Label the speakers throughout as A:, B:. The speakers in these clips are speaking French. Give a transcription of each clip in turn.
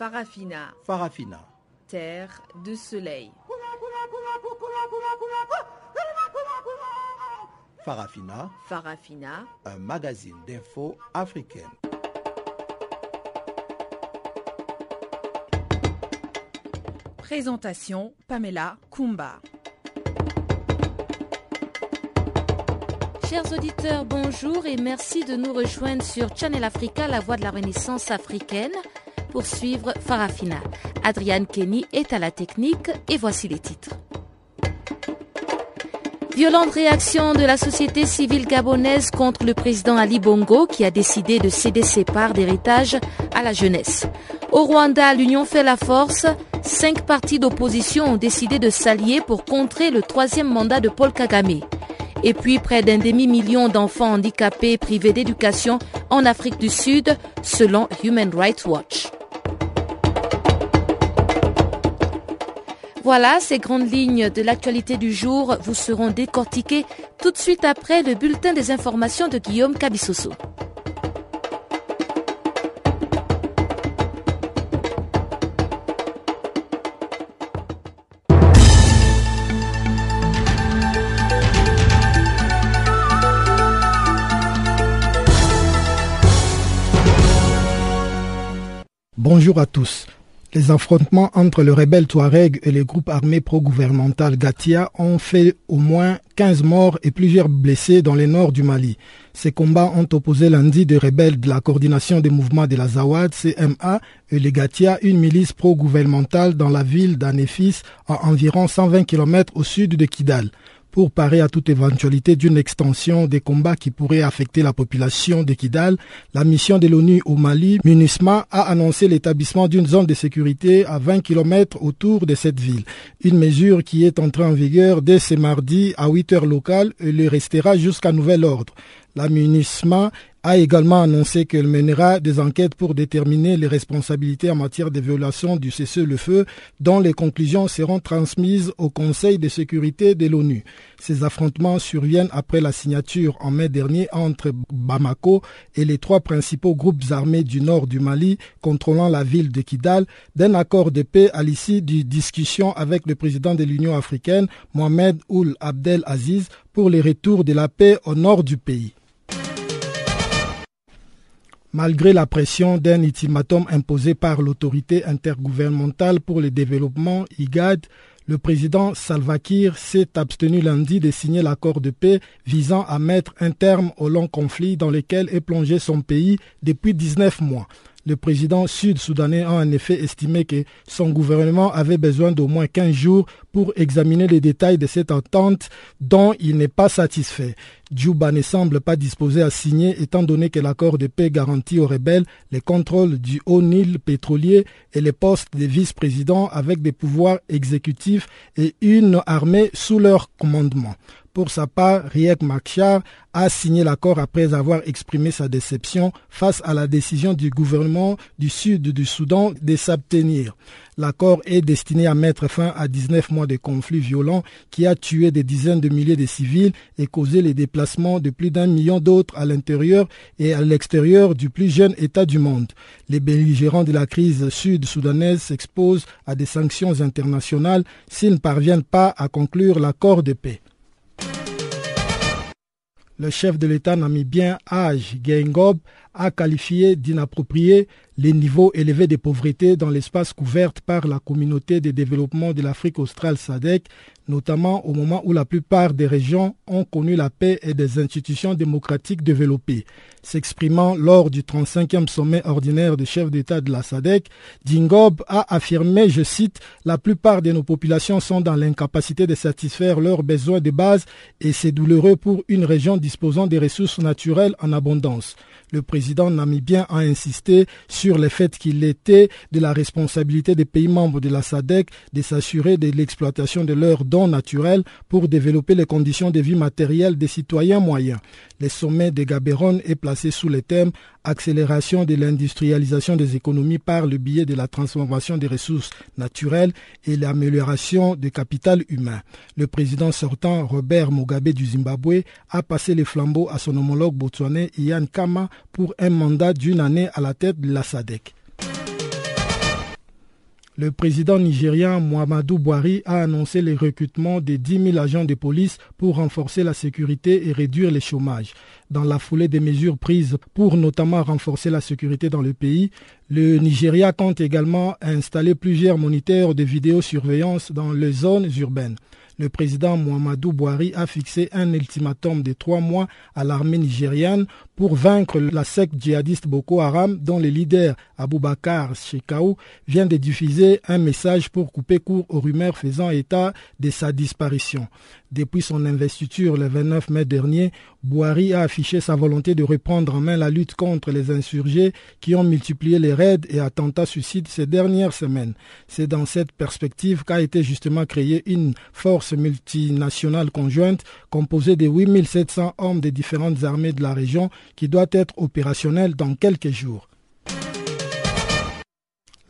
A: Farafina.
B: Farafina.
A: Terre de soleil.
B: Farafina.
A: Farafina.
B: Un magazine d'infos africaine.
A: Présentation Pamela Kumba.
C: Chers auditeurs, bonjour et merci de nous rejoindre sur Channel Africa, la voix de la renaissance africaine, pour suivre Farafina. Adriane Kenny est à la technique et voici les titres. Violente réaction de la société civile gabonaise contre le président Ali Bongo qui a décidé de céder ses parts d'héritage à la jeunesse. Au Rwanda, l'Union fait la force. Cinq partis d'opposition ont décidé de s'allier pour contrer le troisième mandat de Paul Kagame. Et puis près d'un demi-million d'enfants handicapés privés d'éducation en Afrique du Sud, selon Human Rights Watch. Voilà, ces grandes lignes de l'actualité du jour vous seront décortiquées tout de suite après le bulletin des informations de Guillaume Cabissoso.
D: Bonjour à tous. Les affrontements entre le rebelle Touareg et les groupes armés pro-gouvernemental Gatia ont fait au moins 15 morts et plusieurs blessés dans le nord du Mali. Ces combats ont opposé lundi des rebelles de la coordination des mouvements de la Zawad, CMA, et les Gatia, une milice pro-gouvernementale dans la ville d'Anefis, à environ 120 km au sud de Kidal pour parer à toute éventualité d'une extension des combats qui pourraient affecter la population de Kidal, la mission de l'ONU au Mali, MINUSMA, a annoncé l'établissement d'une zone de sécurité à 20 km autour de cette ville. Une mesure qui est entrée en vigueur dès ce mardi à 8 heures locales et le restera jusqu'à nouvel ordre. La MINUSMA a également annoncé qu'elle mènera des enquêtes pour déterminer les responsabilités en matière de violation du cessez-le-feu dont les conclusions seront transmises au Conseil de sécurité de l'ONU. Ces affrontements surviennent après la signature en mai dernier entre Bamako et les trois principaux groupes armés du nord du Mali contrôlant la ville de Kidal d'un accord de paix à l'issue d'une discussion avec le président de l'Union africaine, Mohamed Ould Abdel Aziz, pour les retours de la paix au nord du pays. Malgré la pression d'un ultimatum imposé par l'autorité intergouvernementale pour le développement, IGAD, le président Salva Kiir s'est abstenu lundi de signer l'accord de paix visant à mettre un terme au long conflit dans lequel est plongé son pays depuis 19 mois. Le président sud-soudanais a en effet estimé que son gouvernement avait besoin d'au moins 15 jours pour examiner les détails de cette entente dont il n'est pas satisfait. Djouba ne semble pas disposé à signer étant donné que l'accord de paix garantit aux rebelles les contrôles du haut Nil pétrolier et les postes de vice-présidents avec des pouvoirs exécutifs et une armée sous leur commandement. Pour sa part, Riek Machar a signé l'accord après avoir exprimé sa déception face à la décision du gouvernement du sud du Soudan de s'abstenir. L'accord est destiné à mettre fin à 19 mois de conflits violents qui a tué des dizaines de milliers de civils et causé les déplacements de plus d'un million d'autres à l'intérieur et à l'extérieur du plus jeune État du monde. Les belligérants de la crise sud-soudanaise s'exposent à des sanctions internationales s'ils ne parviennent pas à conclure l'accord de paix le chef de l'État namibien Aj Gengob a qualifié d'inapproprié les niveaux élevés de pauvreté dans l'espace couvert par la communauté de développement de l'Afrique australe SADC, notamment au moment où la plupart des régions ont connu la paix et des institutions démocratiques développées. S'exprimant lors du 35e sommet ordinaire des chefs d'État de la SADC, Dingob a affirmé, je cite, La plupart de nos populations sont dans l'incapacité de satisfaire leurs besoins de base et c'est douloureux pour une région disposant des ressources naturelles en abondance. Le président namibien a insisté sur le fait qu'il était de la responsabilité des pays membres de la SADC de s'assurer de l'exploitation de leurs dons naturels pour développer les conditions de vie matérielles des citoyens moyens. Le sommet de Gaborone est placé sous le thème accélération de l'industrialisation des économies par le biais de la transformation des ressources naturelles et l'amélioration du capital humain. Le président sortant Robert Mugabe du Zimbabwe a passé les flambeaux à son homologue botswanais Ian Kama pour un mandat d'une année à la tête de la SADC. Le président nigérien Muhammadu Buhari a annoncé le recrutement de 10 000 agents de police pour renforcer la sécurité et réduire le chômage. Dans la foulée des mesures prises pour notamment renforcer la sécurité dans le pays, le Nigeria compte également installer plusieurs moniteurs de vidéosurveillance dans les zones urbaines le président Muhammadu Buhari a fixé un ultimatum de trois mois à l'armée nigériane pour vaincre la secte djihadiste Boko Haram dont le leader Aboubakar Shekau vient de diffuser un message pour couper court aux rumeurs faisant état de sa disparition. Depuis son investiture le 29 mai dernier, Bouhari a affiché sa volonté de reprendre en main la lutte contre les insurgés qui ont multiplié les raids et attentats suicides ces dernières semaines. C'est dans cette perspective qu'a été justement créée une force multinationale conjointe composée de 8700 hommes des différentes armées de la région qui doit être opérationnelle dans quelques jours.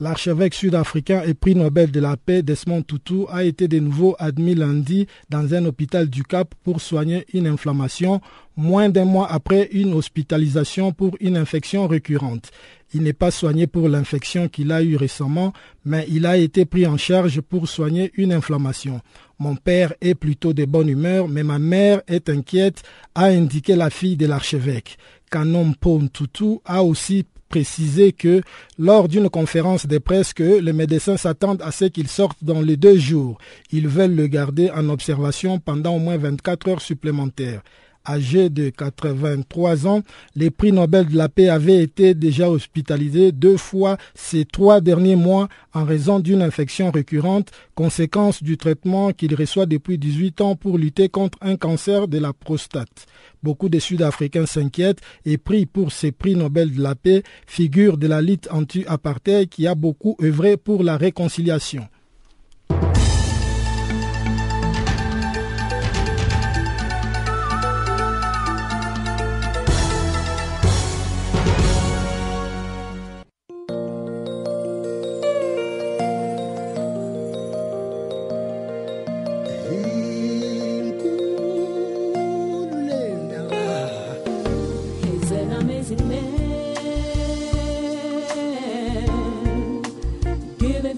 D: L'archevêque sud-africain et prix Nobel de la paix Desmond Tutu a été de nouveau admis lundi dans un hôpital du Cap pour soigner une inflammation, moins d'un mois après une hospitalisation pour une infection récurrente. Il n'est pas soigné pour l'infection qu'il a eue récemment, mais il a été pris en charge pour soigner une inflammation. Mon père est plutôt de bonne humeur, mais ma mère est inquiète, a indiqué la fille de l'archevêque. Canon Pon Tutu a aussi précisé que lors d'une conférence de presse que les médecins s'attendent à ce qu'il sorte dans les deux jours. Ils veulent le garder en observation pendant au moins 24 heures supplémentaires âgé de 83 ans, les prix Nobel de la paix avaient été déjà hospitalisés deux fois ces trois derniers mois en raison d'une infection récurrente, conséquence du traitement qu'il reçoit depuis 18 ans pour lutter contre un cancer de la prostate. Beaucoup de Sud-Africains s'inquiètent et prient pour ces prix Nobel de la paix, figure de la lutte anti-apartheid qui a beaucoup œuvré pour la réconciliation.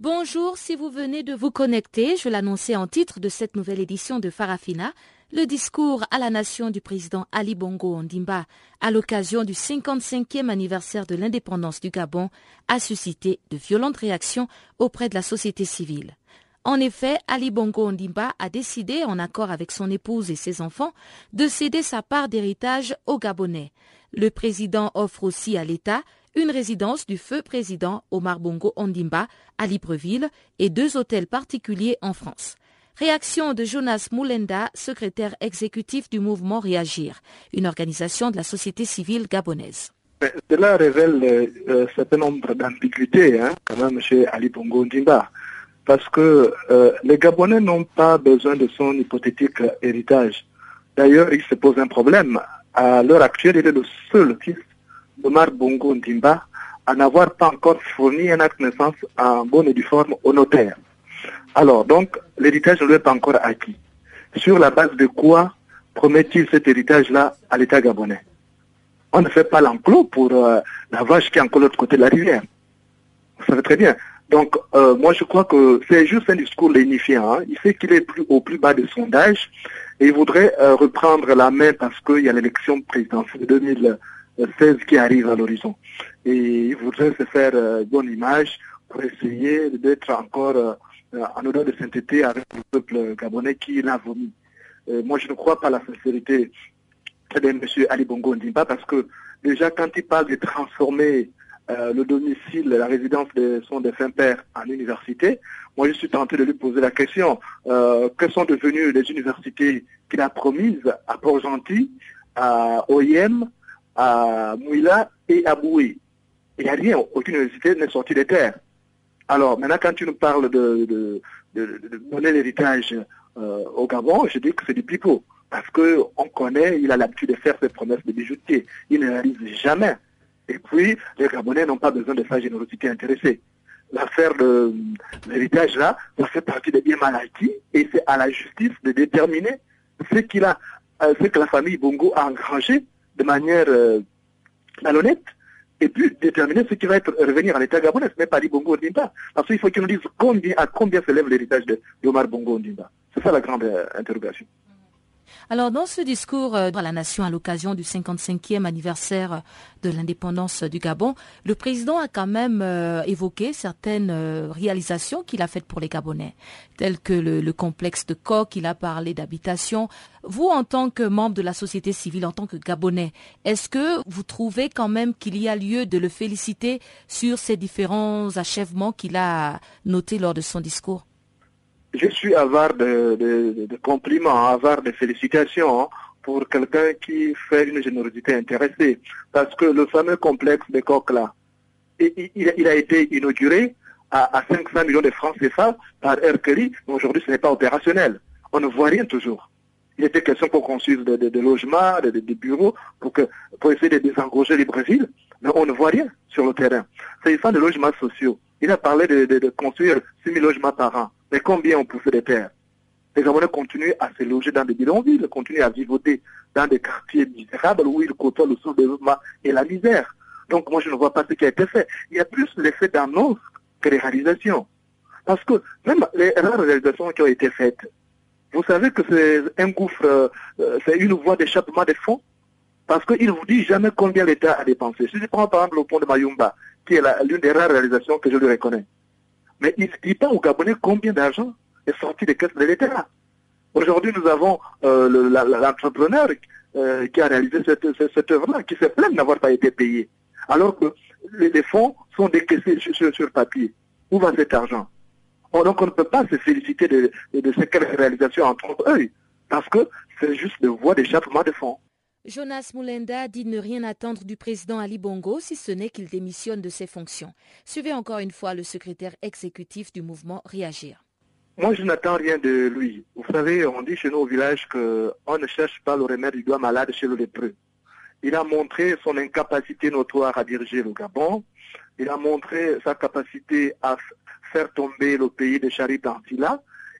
C: Bonjour, si vous venez de vous connecter, je l'annonçais en titre de cette nouvelle édition de Farafina, le discours à la nation du président Ali Bongo Ondimba à l'occasion du 55e anniversaire de l'indépendance du Gabon a suscité de violentes réactions auprès de la société civile. En effet, Ali Bongo Ondimba a décidé, en accord avec son épouse et ses enfants, de céder sa part d'héritage aux Gabonais. Le président offre aussi à l'État une résidence du feu président Omar Bongo Ondimba à Libreville et deux hôtels particuliers en France. Réaction de Jonas Moulenda, secrétaire exécutif du mouvement Réagir, une organisation de la société civile gabonaise.
E: Cela révèle un euh, certain nombre d'ambiguïtés, hein, quand même, chez Ali Bongo Ondimba, parce que euh, les Gabonais n'ont pas besoin de son hypothétique héritage. D'ailleurs, il se pose un problème. À l'heure actuelle, il est le seul fils Omar Bongo Ndimba à n'avoir pas encore fourni un acte de naissance en bonne et due forme au notaire. Alors, donc, l'héritage ne lui est pas encore acquis. Sur la base de quoi promet-il cet héritage-là à l'État gabonais? On ne fait pas l'enclos pour euh, la vache qui est encore de l'autre côté de la rivière. Vous savez très bien. Donc, euh, moi, je crois que c'est juste un discours lénifiant. Hein. Il sait qu'il est plus, au plus bas des sondages et il voudrait euh, reprendre la main parce qu'il y a l'élection présidentielle de 2000. 16 qui arrive à l'horizon. Et il voudrait se faire euh, bonne image pour essayer d'être encore euh, en odeur de sainteté avec le peuple gabonais qui l'a vomi. moi, je ne crois pas à la sincérité de M. Ali Bongo Ndimba parce que déjà quand il parle de transformer euh, le domicile, la résidence de son défunt père en université, moi je suis tenté de lui poser la question, euh, que sont devenues les universités qu'il a promises à Port-Gentil, à OIM, à Mouila et à Boué. Il n'y a rien, aucune université n'est sortie des terres. Alors maintenant, quand tu nous parles de, de, donner l'héritage euh, au Gabon, je dis que c'est du pipeau. Parce qu'on connaît, il a l'habitude de faire ses promesses de bijoutier. Il ne réalise jamais. Et puis, les Gabonais n'ont pas besoin de sa générosité intéressée. L'affaire de l'héritage, là, ça fait partie des biens mal acquis et c'est à la justice de déterminer ce qu'il a, euh, ce que la famille Bongo a engrangé de manière euh, malhonnête et puis déterminer ce qui va revenir à l'État gabonais, ce n'est pas dit Bongo Ondimba. Parce qu'il faut qu'il nous dise combien, à combien s'élève l'héritage de, Omar Bongo Ondimba. C'est ça la grande euh, interrogation.
C: Alors, dans ce discours euh, à la nation à l'occasion du 55e anniversaire de l'indépendance du Gabon, le président a quand même euh, évoqué certaines euh, réalisations qu'il a faites pour les Gabonais, telles que le, complexe de Coq, il a parlé d'habitation. Vous, en tant que membre de la société civile, en tant que Gabonais, est-ce que vous trouvez quand même qu'il y a lieu de le féliciter sur ces différents achèvements qu'il a notés lors de son discours?
E: Je suis avare de, compliments, avare de félicitations hein, pour quelqu'un qui fait une générosité intéressée. Parce que le fameux complexe de coq là, il, a été inauguré à, 500 millions de francs CFA par Air mais aujourd'hui ce n'est pas opérationnel. On ne voit rien toujours. Il était question pour construire des logements, des bureaux, pour, que, pour essayer de désengager les Brésil, mais on ne voit rien sur le terrain. S'agissant de logements sociaux, il a parlé de, de construire 6 000 logements par an. Mais combien ont poussé des terres Les Gabonais continuent à se loger dans des bidonvilles, continuent à vivoter dans des quartiers misérables où ils côtoient le sous-développement et la misère. Donc moi je ne vois pas ce qui a été fait. Il y a plus l'effet d'annonce que les réalisations. Parce que même les rares réalisations qui ont été faites, vous savez que c'est un gouffre, euh, c'est une voie d'échappement des fonds. Parce qu'il ne vous dit jamais combien l'État a dépensé. Si je prends par exemple le pont de Mayumba, qui est l'une des rares réalisations que je lui reconnais, mais il ne dit pas aux Gabonais combien d'argent est sorti des caisses de l'État? Aujourd'hui, nous avons euh, l'entrepreneur euh, qui a réalisé cette, œuvre-là, qui se plaint d'avoir pas été payé. Alors que les, fonds sont décaissés sur, papier. Où va cet argent? Oh, Donc on ne peut pas se féliciter de, ces réalisations entre eux, parce que c'est juste de voie d'échappement de fonds.
C: Jonas Moulenda dit ne rien attendre du président Ali Bongo si ce n'est qu'il démissionne de ses fonctions. Suivez encore une fois le secrétaire exécutif du mouvement Réagir.
E: Moi, je n'attends rien de lui. Vous savez, on dit chez nous au village qu'on ne cherche pas le remède du doigt malade chez le lépreux. Il a montré son incapacité notoire à diriger le Gabon. Il a montré sa capacité à faire tomber le pays de Charib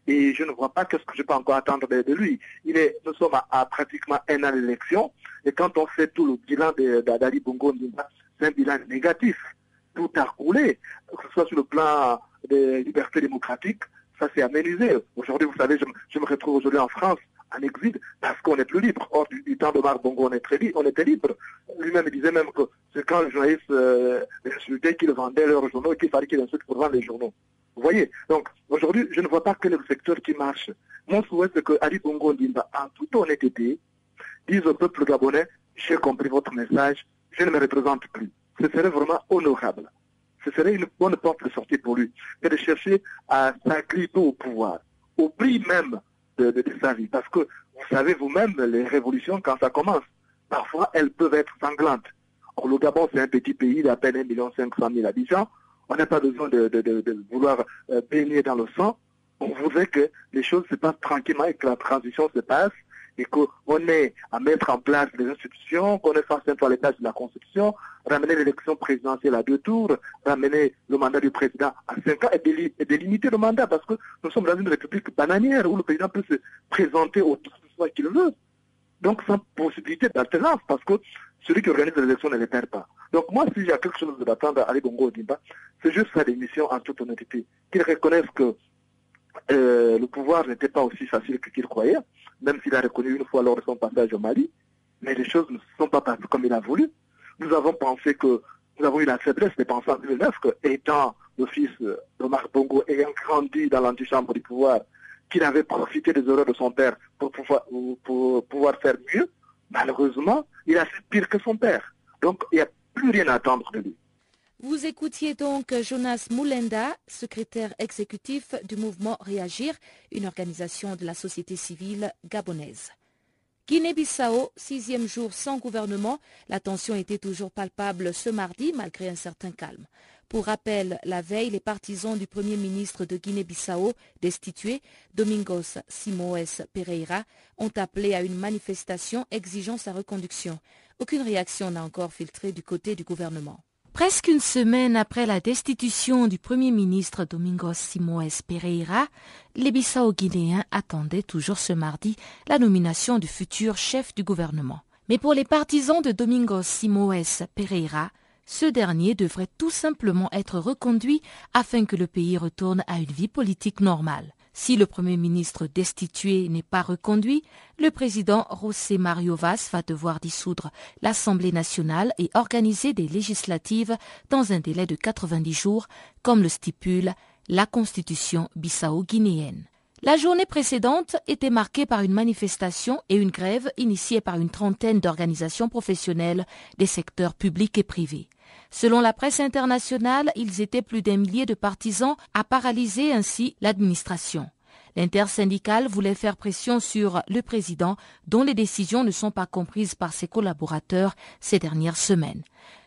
E: et je ne vois pas qu'est-ce que je peux encore attendre de, lui. Il est, nous sommes à, pratiquement un an d'élection et quand on fait tout le bilan d'Adali Bongo c'est un bilan négatif. Tout a coulé, que ce soit sur le plan des libertés démocratiques, ça s'est aménisé. Aujourd'hui, vous savez, je, me retrouve aujourd'hui en France, en exil, parce qu'on n'est plus libre. Or, du, temps de Marc Bongo, on, est très, on était libre. Lui-même disait même que c'est quand les journalistes euh, insultaient qu'ils vendaient leurs journaux qu'il fallait qu'ils insultent pour vendre les journaux. Vous voyez Donc, aujourd'hui, je ne vois pas est le secteur qui marche. Mon souhait, c'est que Ali Bongo en toute honnêteté, dise au peuple gabonais, j'ai compris votre message, je ne me représente plus. Ce serait vraiment honorable. Ce serait une bonne porte de sortie pour lui, que de chercher à s'agripper au pouvoir, au prix même de, de, sa vie. Parce que vous savez vous-même, les révolutions, quand ça commence, parfois elles peuvent être sanglantes. Or, le Gabon, c'est un petit pays d'à peine 1 500 000 habitants. On n'a pas besoin de, vouloir euh, baigner dans le sang. On voudrait que les choses se passent tranquillement et que la transition se passe et qu'on ait à mettre en place des institutions, qu'on ait face à l'étage de la Constitution, ramener l'élection présidentielle à deux tours, ramener le mandat du président à cinq ans et, délimiter le mandat parce que nous sommes dans une république bananière où le président peut se présenter autant qu'il veut. Donc sans possibilité d'alternance parce que celui qui organise l'élection ne les perd pas. Donc moi, si j'ai quelque chose d'attendre à Ali Bongo Odimba, c'est juste sa démission en toute honnêteté. Qu'il reconnaisse que euh, le pouvoir n'était pas aussi facile que qu'il croyait, même s'il a reconnu une fois lors de son passage au Mali, mais les choses ne se sont pas passées comme il a voulu. Nous avons pensé que nous avons eu la faiblesse de penser en 2009 que, étant le fils d'Omar Bongo ayant grandi dans l'antichambre du pouvoir, qu'il avait profité des erreurs de son père pour pouvoir, pour pouvoir faire mieux, malheureusement, il a fait pire que son père. Donc, il n'y a plus rien attendre.
C: Vous écoutiez donc Jonas Moulenda, secrétaire exécutif du mouvement Réagir, une organisation de la société civile gabonaise. Guinée-Bissau, sixième jour sans gouvernement, la tension était toujours palpable ce mardi malgré un certain calme. Pour rappel, la veille, les partisans du Premier ministre de Guinée-Bissau, destitué, Domingos Simoes Pereira, ont appelé à une manifestation exigeant sa reconduction. Aucune réaction n'a encore filtré du côté du gouvernement. Presque une semaine après la destitution du Premier ministre Domingos Simoes Pereira, les Bissau-Guinéens attendaient toujours ce mardi la nomination du futur chef du gouvernement. Mais pour les partisans de Domingos Simoes Pereira, ce dernier devrait tout simplement être reconduit afin que le pays retourne à une vie politique normale. Si le Premier ministre destitué n'est pas reconduit, le président José Mario Vaz va devoir dissoudre l'Assemblée nationale et organiser des législatives dans un délai de 90 jours, comme le stipule la constitution bissau-guinéenne. La journée précédente était marquée par une manifestation et une grève initiée par une trentaine d'organisations professionnelles des secteurs publics et privés. Selon la presse internationale, ils étaient plus d'un millier de partisans à paralyser ainsi l'administration. L'intersyndicale voulait faire pression sur le président dont les décisions ne sont pas comprises par ses collaborateurs ces dernières semaines.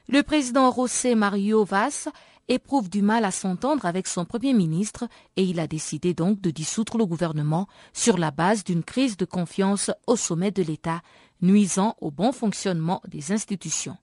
C: Le président José Mario Vaz éprouve du mal à s'entendre avec son premier ministre et il a décidé donc de dissoudre le gouvernement sur la base d'une crise de confiance au sommet de l'État, nuisant au bon fonctionnement des institutions.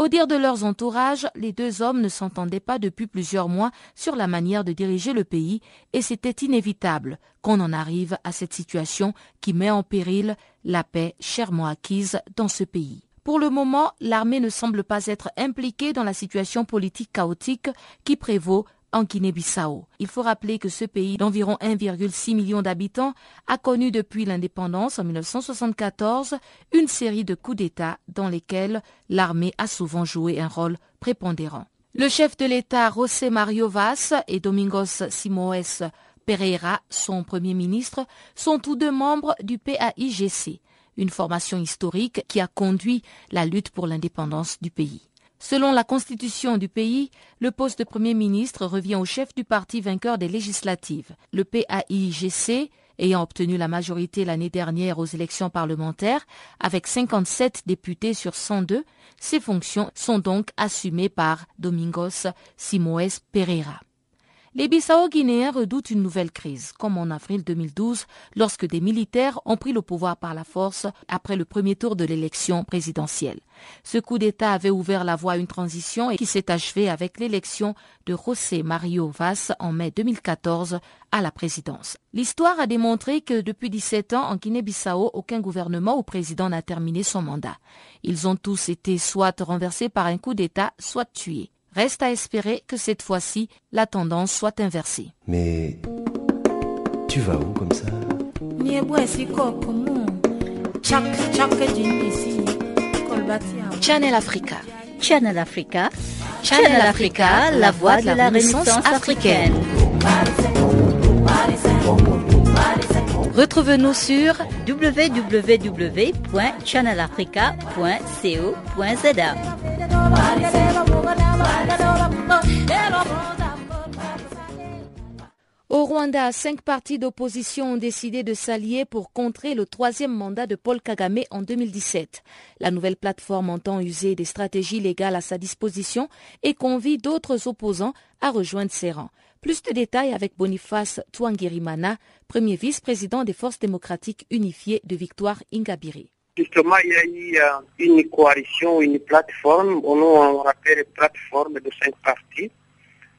C: Au dire de leurs entourages, les deux hommes ne s'entendaient pas depuis plusieurs mois sur la manière de diriger le pays et c'était inévitable qu'on en arrive à cette situation qui met en péril la paix chèrement acquise dans ce pays. Pour le moment, l'armée ne semble pas être impliquée dans la situation politique chaotique qui prévaut en Guinée-Bissau. Il faut rappeler que ce pays d'environ 1,6 million d'habitants a connu depuis l'indépendance en 1974 une série de coups d'État dans lesquels l'armée a souvent joué un rôle prépondérant. Le chef de l'État José Mario Vaz et Domingos Simoes Pereira, son premier ministre, sont tous deux membres du PAIGC, une formation historique qui a conduit la lutte pour l'indépendance du pays. Selon la constitution du pays, le poste de Premier ministre revient au chef du parti vainqueur des législatives. Le PAIGC, ayant obtenu la majorité l'année dernière aux élections parlementaires, avec 57 députés sur 102, ses fonctions sont donc assumées par Domingos Simoes Pereira. Les Bissau-Guinéens redoutent une nouvelle crise, comme en avril 2012, lorsque des militaires ont pris le pouvoir par la force après le premier tour de l'élection présidentielle. Ce coup d'État avait ouvert la voie à une transition et qui s'est achevée avec l'élection de José Mario Vaz en mai 2014 à la présidence. L'histoire a démontré que depuis 17 ans, en Guinée-Bissau, aucun gouvernement ou président n'a terminé son mandat. Ils ont tous été soit renversés par un coup d'État, soit tués. Reste à espérer que cette fois-ci, la tendance soit inversée.
F: Mais tu vas où comme ça?
C: Channel Africa.
G: Channel Africa. Channel Africa, la voix de la Renaissance africaine.
C: Retrouve-nous sur
G: www.channelafrica.co.za.
C: Au Rwanda, cinq partis d'opposition ont décidé de s'allier pour contrer le troisième mandat de Paul Kagame en 2017. La nouvelle plateforme entend user des stratégies légales à sa disposition et convie d'autres opposants à rejoindre ses rangs. Plus de détails avec Boniface Twangirimana, premier vice-président des Forces démocratiques unifiées de Victoire Ingabiri.
H: Justement, il y a eu euh, une coalition, une plateforme, on rappelle plateforme de cinq partis.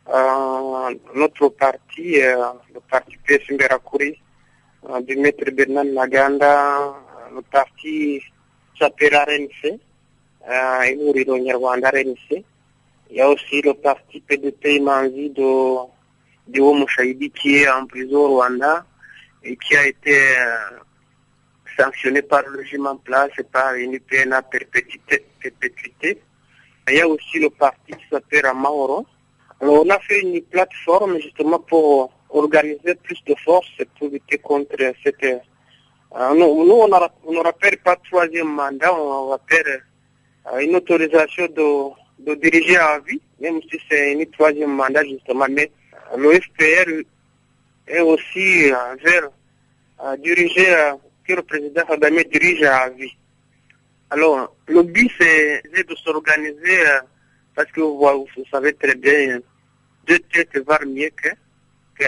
H: Euh, notre parti, euh, le parti PS Mberakuri, euh, du maître Bernard Naganda, le parti s'appelle RNC, euh, Ihuriro Nyarwanda RNC. Il y a aussi le parti PDP Manzi de, de qui est en prison au Rwanda et qui a été sanctionné par le régime en place et par une PNA perpétuité. perpétuité. Il y a aussi le parti qui s'appelle Amaoro. On a fait une plateforme justement pour organiser plus de force pour lutter contre cette... Euh, nous, on ne rappelle pas troisième mandat, on rappelle euh, une autorisation de, diriger à vie, même si c'est une troisième mandat justement, mais euh, le FPR est aussi vers diriger que le président Kagame dirige à vie. Alors, le but, c'est de s'organiser, euh, parce que vous, savez très bien, deux têtes valent mieux que, que.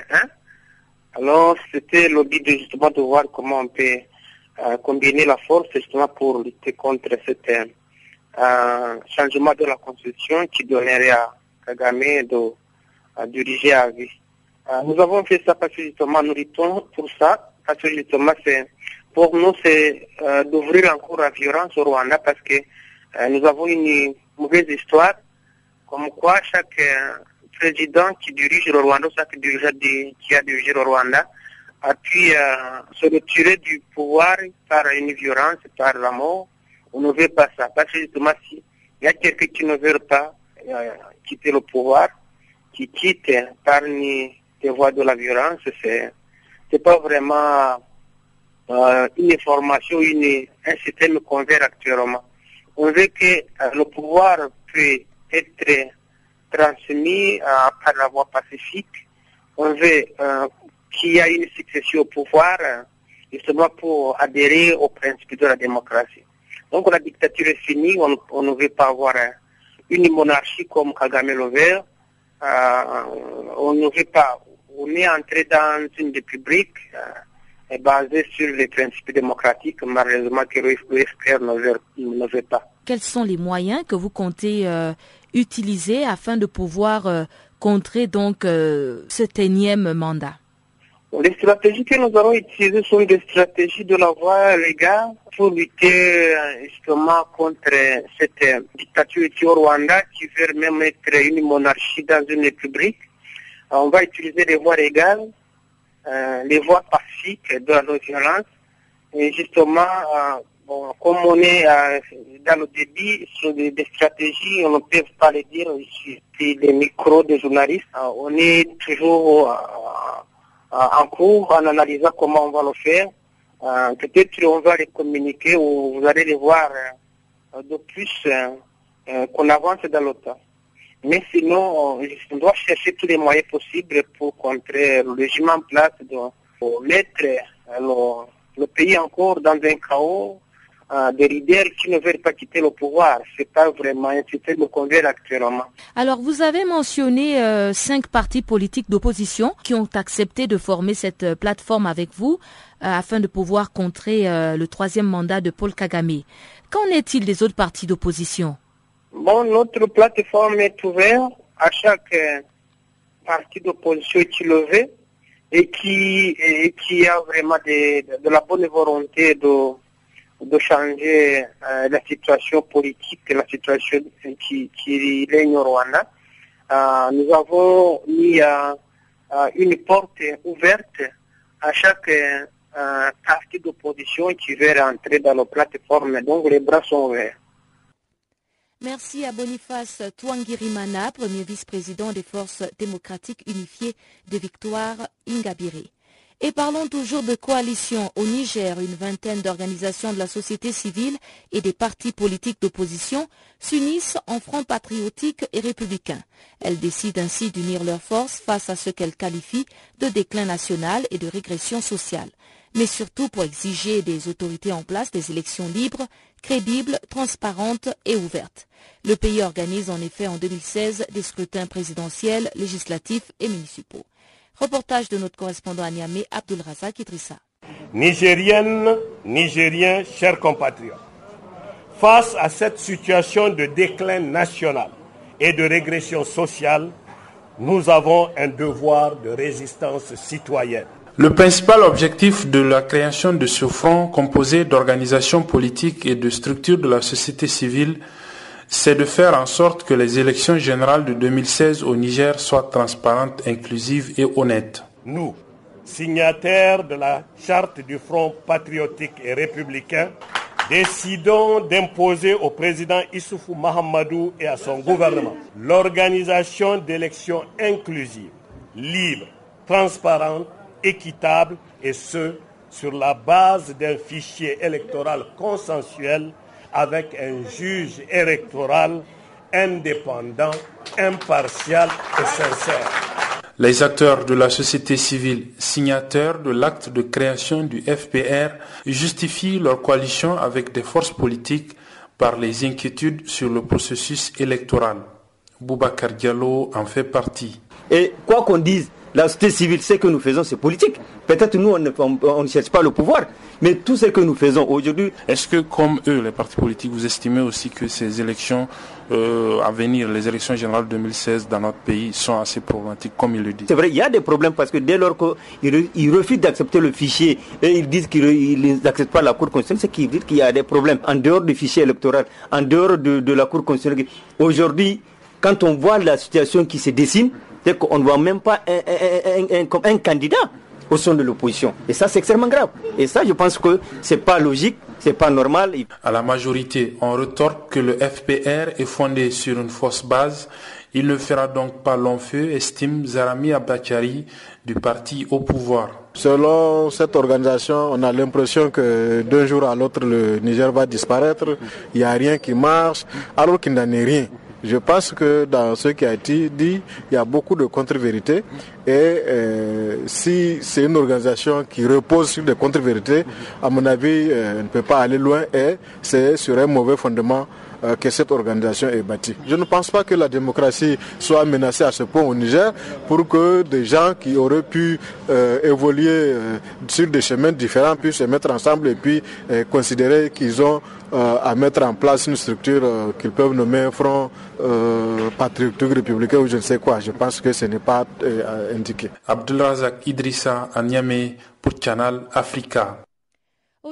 H: Alors, c'était le de, justement de voir comment on peut euh, combiner la force justement pour lutter contre cet euh, changement de la constitution qui donnerait à Kagame de diriger à vie. nous avons fait ça parce que justement nous luttons pour ça, parce que justement c'est pour nous, c'est euh, d'ouvrir encore la violence au Rwanda parce que euh, nous avons une mauvaise histoire, comme quoi chaque euh, président qui dirige le Rwanda, chaque dirigeant qui a dirigé le Rwanda, a pu se retirer du pouvoir par une violence, par la mort. On ne veut pas ça. Parce que justement, s'il y a quelqu'un qui ne veut pas quitter le pouvoir, qui quitte parmi les voies de la violence, c'est pas vraiment euh, une information, une, un système convert actuellement. On veut que euh, le pouvoir peut être transmis euh, par la voie pacifique. On veut qu'il y ait une succession au pouvoir, justement pour adhérer aux principes de la démocratie. Donc la dictature est finie, on, ne veut pas avoir une monarchie comme Kagame le on ne veut pas, on est entré dans une république est basé sur les principes démocratiques, malheureusement que l'UFR ne veut pas.
C: Quels sont les moyens que vous comptez euh, utiliser afin de pouvoir euh, contrer donc euh, cet énième mandat?
H: Les stratégies que nous allons utiliser sont des stratégies de la voie légale pour lutter justement contre cette dictature au Rwanda qui veut même être une monarchie dans une république. On va utiliser les voies légales euh, les voies pacifiques de la non-violence. Et justement, euh, bon, comme on est euh, dans le débit sur des, stratégies, on ne peut pas le dire sur les micros des journalistes. on est toujours en cours en analysant comment on va le faire. Peut-être on va les communiquer ou vous allez les voir de plus qu'on avance dans le temps. Mais sinon, on doit chercher tous les moyens possibles pour contrer le régime en place, pour mettre euh, le, pays encore dans un chaos euh, des leaders qui ne veulent pas quitter le pouvoir. C'est pas vraiment un système convient actuellement.
C: Alors, vous avez mentionné euh, cinq partis politiques d'opposition qui ont accepté de former cette plateforme avec vous afin de pouvoir contrer le troisième mandat de Paul Kagame. Qu'en est-il des autres partis d'opposition?
H: Bon, notre plateforme est ouverte à chaque euh, parti d'opposition qui le veut et qui, qui a vraiment de, la bonne volonté de, de changer euh, la situation politique, la situation qui, qui règne au Rwanda. Euh, nous avons mis une porte ouverte à chaque parti d'opposition qui veut rentrer dans nos plateformes. Donc les bras sont ouverts.
C: Merci à Boniface Touangirimana, premier vice-président des forces démocratiques unifiées de Victoire Ingabire. Et parlons toujours de coalition au Niger. Une vingtaine d'organisations de la société civile et des partis politiques d'opposition s'unissent en front patriotique et républicain. Elles décident ainsi d'unir leurs forces face à ce qu'elles qualifient de déclin national et de régression sociale mais surtout pour exiger des autorités en place des élections libres, crédibles, transparentes et ouvertes. Le pays organise en effet en 2016 des scrutins présidentiels, législatifs et municipaux. Reportage de notre correspondant à Niamey, Abdul Razak Idrissa.
I: Nigériennes, Nigériens, chers compatriotes, face à cette situation de déclin national et de régression sociale, nous avons un devoir de résistance citoyenne.
J: Le principal objectif de la création de ce front composé d'organisations politiques et de structures de la société civile, c'est de faire en sorte que les élections générales de 2016 au Niger soient transparentes, inclusives et honnêtes.
I: Nous, signataires de la charte du Front patriotique et républicain, décidons d'imposer au président Issoufou Mahamadou et à son gouvernement l'organisation d'élections inclusives, libres, transparentes équitable et ce, sur la base d'un fichier électoral consensuel avec un juge électoral indépendant, impartial et sincère.
J: Les acteurs de la société civile signataires de l'acte de création du FPR justifient leur coalition avec des forces politiques par les inquiétudes sur le processus électoral. Boubacar Diallo en fait partie.
K: Et quoi qu'on dise, la société civile, ce que nous faisons, c'est politique. Peut-être nous, on ne, cherche pas le pouvoir, mais tout ce que nous faisons aujourd'hui.
J: Est-ce que, comme eux, les partis politiques, vous estimez aussi que ces élections euh, à venir, les élections générales 2016 dans notre pays, sont assez problématiques, comme ils le disent?
K: C'est vrai, il y a des problèmes parce que dès lors qu'ils refusent d'accepter le fichier et ils disent qu'ils n'acceptent pas la Cour constitutionnelle, c'est qu'ils disent qu'il y a des problèmes en dehors du fichier électoral, en dehors de, de la Cour constitutionnelle. Aujourd'hui, quand on voit la situation qui se dessine, c'est qu'on ne voit même pas un, un, candidat au sein de l'opposition. Et ça, c'est extrêmement grave. Et ça, je pense que c'est pas logique, c'est pas normal.
J: À la majorité, on retorque que le FPR est fondé sur une fausse base. Il ne fera donc pas long feu, estime Zarami Abakari du parti au pouvoir.
L: Selon cette organisation, on a l'impression que d'un jour à l'autre, le Niger va disparaître. Il n'y a rien qui marche, alors qu'il n'en est rien. Je pense que dans ce qui a été dit, il y a beaucoup de contre-vérités. Et euh, si c'est une organisation qui repose sur des contre-vérités, à mon avis, euh, elle ne peut pas aller loin et c'est sur un mauvais fondement euh, que cette organisation est bâtie. Je ne pense pas que la démocratie soit menacée à ce point au Niger pour que des gens qui auraient pu évoluer sur des chemins différents puissent se mettre ensemble et puis considérer qu'ils ont à mettre en place une structure qu'ils peuvent nommer front euh, patriotique républicain ou je ne sais quoi. Je pense que ce n'est pas euh, indiqué.
J: Abdelrazak Idrissa à pour Canal Africa.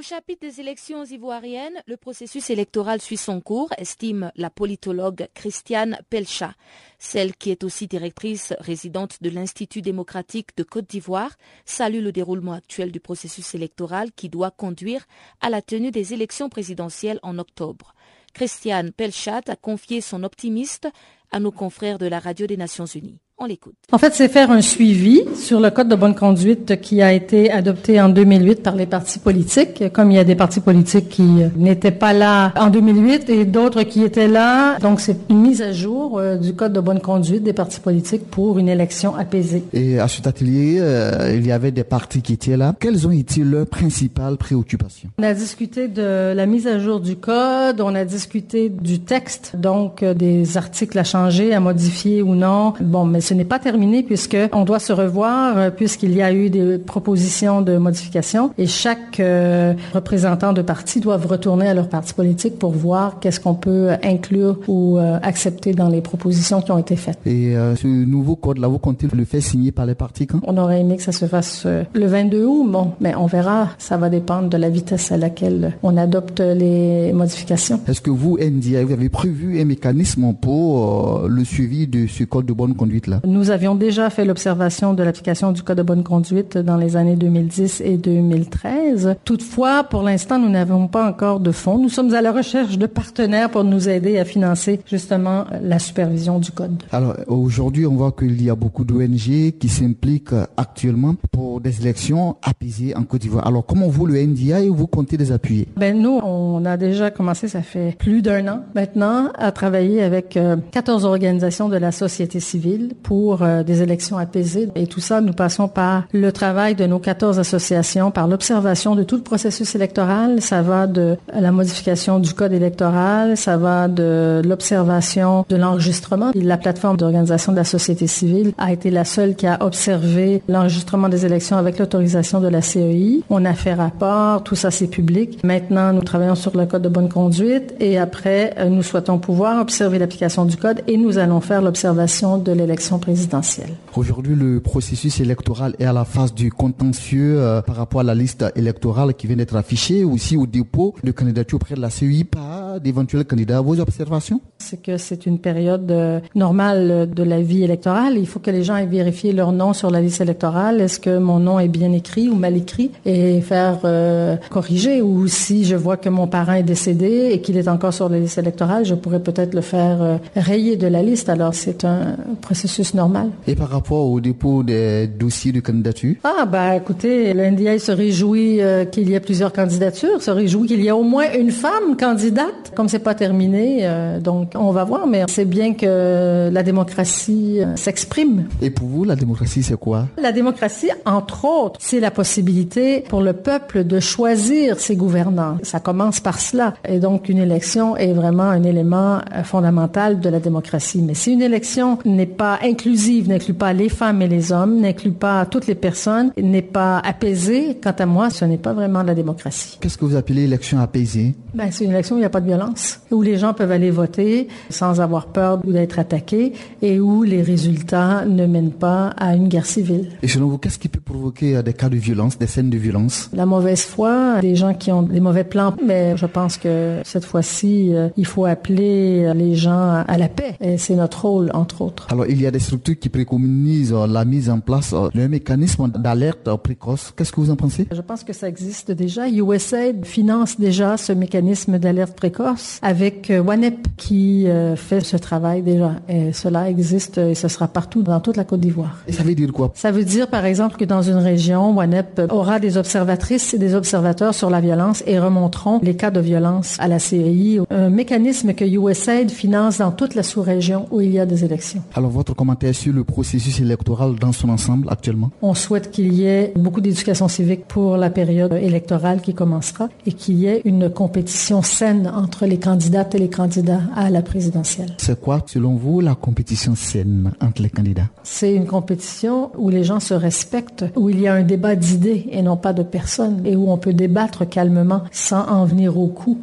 C: Au chapitre des élections ivoiriennes, le processus électoral suit son cours, estime la politologue Christiane Pelcha. Celle qui est aussi directrice résidente de l'Institut démocratique de Côte d'Ivoire salue le déroulement actuel du processus électoral qui doit conduire à la tenue des élections présidentielles en octobre. Christiane Pelchat a confié son optimiste à nos confrères de la Radio des Nations Unies. On l'écoute.
M: En fait, c'est faire un suivi sur le code de bonne conduite qui a été adopté en 2008 par les partis politiques. Comme il y a des partis politiques qui n'étaient pas là en 2008 et d'autres qui étaient là, donc c'est une mise à jour euh, du code de bonne conduite des partis politiques pour une élection apaisée.
N: Et à cet atelier, euh, il y avait des partis qui étaient là. Quelles ont été leurs principales préoccupations?
M: On a discuté de la mise à jour du code, on a discuté du texte, donc euh, des articles à changer, à modifier ou non. Bon, mais ce n'est pas terminé puisque on doit se revoir euh, puisqu'il y a eu des propositions de modification et chaque euh, représentant de parti doivent retourner à leur parti politique pour voir qu'est-ce qu'on peut inclure ou euh, accepter dans les propositions qui ont été faites.
N: Et ce nouveau code-là, vous comptez le faire signer par les partis quand?
M: On aurait aimé que ça se fasse le 22 août, bon, mais on verra. Ça va dépendre de la vitesse à laquelle on adopte les modifications.
N: Est-ce que vous, NDI, vous avez prévu un mécanisme pour le suivi de ce code de bonne conduite-là?
M: Nous avions déjà fait l'observation de l'application du Code de bonne conduite dans les années 2010 et 2013. Toutefois, pour l'instant, nous n'avons pas encore de fonds. Nous sommes à la recherche de partenaires pour nous aider à financer justement la supervision du Code.
N: Alors, aujourd'hui, on voit qu'il y a beaucoup d'ONG qui s'impliquent actuellement pour des élections apaisées en Côte d'Ivoire. Alors, comment vous, le NDI, vous comptez les appuyer?
M: Ben nous, on a déjà commencé, ça fait plus d'un an maintenant, à travailler avec 14 euh, organisations de la société civile pour euh, des élections apaisées. Et tout ça, nous passons par le travail de nos 14 associations, par l'observation de tout le processus électoral. Ça va de la modification du code électoral, ça va de l'observation de l'enregistrement. La plateforme d'organisation de la société civile a été la seule qui a observé l'enregistrement des élections avec l'autorisation de la CEI. On a fait rapport, tout ça c'est public. Maintenant, nous travaillons sur le code de bonne conduite et après, euh, nous souhaitons pouvoir observer l'application du code et nous allons faire l'observation de l'élection présidentielle.
N: Aujourd'hui, le processus électoral est à la phase du contentieux euh, par rapport à la liste électorale qui vient d'être affichée, aussi au dépôt de candidature auprès de la CEI par d'éventuels candidats. Vos observations?
M: C'est que c'est une période euh, normale de la vie électorale. Il faut que les gens aient vérifié leur nom sur la liste électorale. Est-ce que mon nom est bien écrit ou mal écrit? Et faire euh, corriger. Ou si je vois que mon parent est décédé et qu'il est encore sur la liste électorale, je pourrais peut-être le faire rayer de la liste. Alors c'est un processus processus normal.
N: Et par rapport au dépôt des dossiers de candidature?
M: Ah, bah écoutez, l'NDA se réjouit euh, qu'il y ait plusieurs candidatures, se réjouit qu'il y ait au moins une femme candidate. Comme c'est pas terminé, euh, donc on va voir, mais c'est bien que la démocratie euh, s'exprime.
N: Et pour vous, la démocratie, c'est quoi?
M: La démocratie, entre autres, c'est la possibilité pour le peuple de choisir ses gouvernants. Ça commence par cela. Et donc, une élection est vraiment un élément fondamental de la démocratie. Mais si une élection n'est pas inclusive, n'inclut pas les femmes et les hommes, n'inclut pas toutes les personnes, n'est pas apaisée, quant à moi, ce n'est pas vraiment la démocratie.
N: Qu'est-ce que vous appelez élection apaisée?
M: Ben, C'est une élection où il n'y a pas de violence, où les gens peuvent aller voter sans avoir peur d'être attaqués et où les résultats ne mènent pas à une guerre civile.
N: Et selon vous, qu'est-ce qui peut provoquer euh, des cas de violence, des scènes de violence?
M: La mauvaise foi, des gens qui ont des mauvais plans, mais je pense que cette fois-ci, euh, il faut appeler les gens à la paix. Et c'est notre rôle, entre autres.
N: Alors, il y a des structures qui préconisent euh, la mise en place d'un mécanisme d'alerte précoce. Qu'est-ce que vous en pensez?
M: Je pense que ça existe déjà. USAID finance déjà ce mécanisme d'alerte précoce avec WANEP qui fait ce travail déjà. Et cela existe et ce sera partout dans toute la Côte d'Ivoire.
N: Et ça veut dire quoi?
M: Ça veut dire, par exemple, que dans une région, WANEP aura des observatrices et des observateurs sur la violence et remonteront les cas de violence à la CEI. Un mécanisme que USAID finance dans toute la sous-région où il y a des élections.
N: Alors, votre commentaire sur le processus électoral dans son ensemble actuellement
M: On souhaite qu'il y ait beaucoup d'éducation civique pour la période électorale qui commencera et qu'il y ait une compétition saine entre les candidates et les candidats à la présidentielle.
N: C'est quoi, selon vous, la compétition saine entre les candidats?
M: C'est une compétition où les gens se respectent, où il y a un débat d'idées et non pas de personnes, et où on peut débattre calmement sans en venir au coup.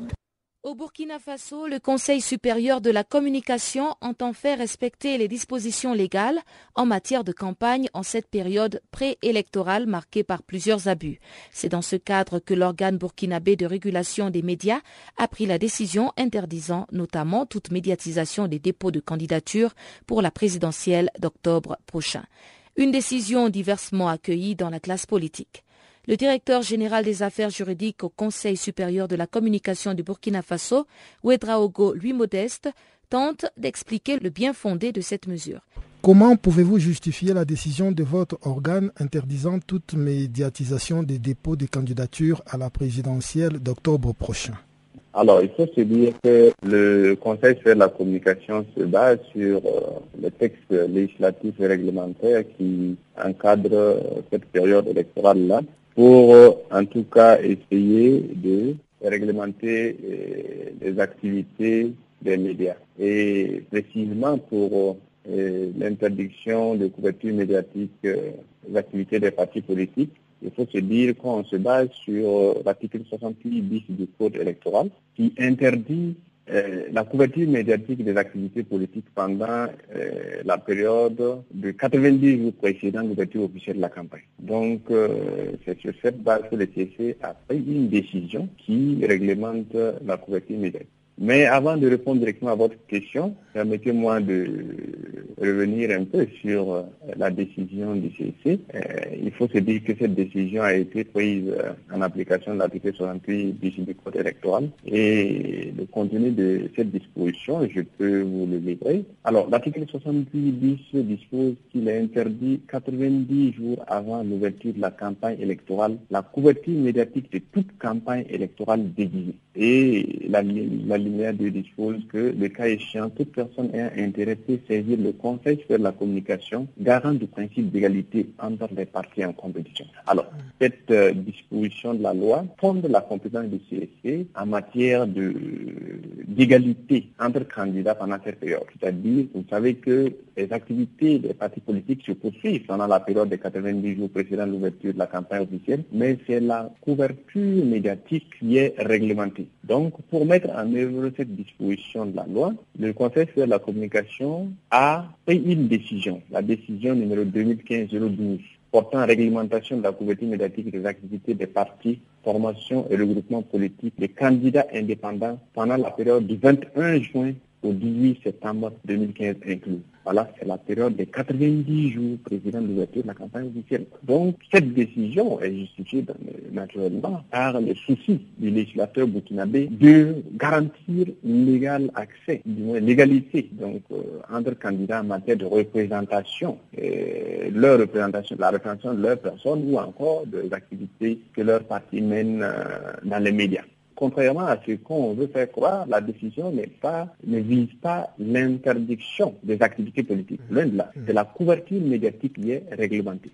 C: Au Burkina Faso, le Conseil supérieur de la communication entend faire respecter les dispositions légales en matière de campagne en cette période préélectorale marquée par plusieurs abus. C'est dans ce cadre que l'organe burkinabé de régulation des médias a pris la décision interdisant notamment toute médiatisation des dépôts de candidature pour la présidentielle d'octobre prochain. Une décision diversement accueillie dans la classe politique. Le directeur général des affaires juridiques au Conseil supérieur de la communication du Burkina Faso, Ouedraogo Louis Modeste, tente d'expliquer le bien fondé de cette mesure.
D: Comment pouvez-vous justifier la décision de votre organe interdisant toute médiatisation des dépôts de candidatures à la présidentielle d'octobre prochain?
O: Alors, il faut se dire que le Conseil de la communication se base sur euh, les textes législatifs et réglementaires qui encadrent cette période électorale-là pour euh, en tout cas essayer de réglementer euh, les activités des médias. Et précisément pour euh, l'interdiction de couverture médiatique des activités des partis politiques, il faut se dire qu'on se base sur l'article 68 bis du Code électoral qui interdit euh, la couverture médiatique des activités politiques pendant euh, la période de 90 jours précédant l'ouverture officielle de la campagne. Donc, euh, c'est sur cette base que le TC a pris une décision qui réglemente la couverture médiatique. Mais avant de répondre directement à votre question, permettez-moi de revenir un peu sur euh, la décision du CC. Euh, il faut se dire que cette décision a été prise euh, en application de l'article 68 du Code électoral et le contenu de cette disposition, je peux vous le livrer. Alors, l'article 68 bis dispose qu'il est interdit 90 jours avant l'ouverture de la campagne électorale la couverture médiatique de toute campagne électorale déguisée. Et la lumière de dispose que, le cas échéant, toute personne ayant intérêt peut saisir le Conseil sur la communication, garant du principe d'égalité entre les partis en compétition. Alors, cette euh, disposition de la loi fonde la compétence du CSC en matière d'égalité entre candidats pendant cette période. C'est-à-dire, vous savez que les activités des partis politiques se poursuivent pendant la période de 90 jours précédant l'ouverture de la campagne officielle, mais c'est la couverture médiatique qui est réglementée. Donc, pour mettre en œuvre cette disposition de la loi, le Conseil de la communication a pris une décision, la décision numéro 2015-012, portant réglementation de la couverture médiatique des activités des partis, formations et regroupements politiques des candidats indépendants pendant la période du 21 juin au 18 septembre 2015 inclus. Voilà, c'est la période des 90 jours président de l'ouverture de la campagne officielle. Donc, cette décision est justifiée naturellement par le souci du législateur burkinabé de garantir l'égal accès, du moins l'égalité, donc, euh, entre candidats en matière de représentation, leur représentation, la représentation de leur personne ou encore des activités que leur parti mène euh, dans les médias contrairement à ce qu'on veut faire croire, la décision n'est pas, ne vise pas l'interdiction des activités politiques. L'un de là, c'est la couverture médiatique qui est réglementée.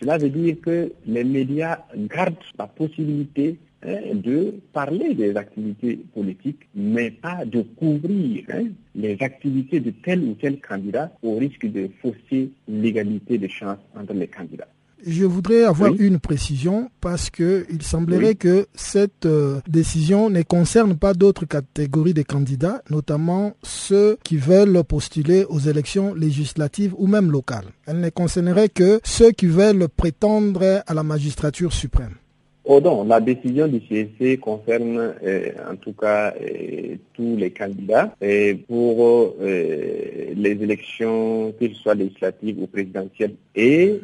O: Cela veut dire que les médias gardent la possibilité hein, de parler des activités politiques, mais pas de couvrir hein, les activités de tel ou tel candidat au risque de fausser l'égalité de chance entre les candidats.
D: Je voudrais avoir une précision parce que il semblerait que cette euh, décision ne concerne pas d'autres catégories de candidats, notamment ceux qui veulent postuler aux élections législatives ou même locales. Elle ne concernerait que ceux qui veulent prétendre à la magistrature suprême.
O: Oh la décision du CSC concerne euh, en tout cas euh, tous les candidats et pour euh, les élections, que ce soit législatives ou présidentielles. Et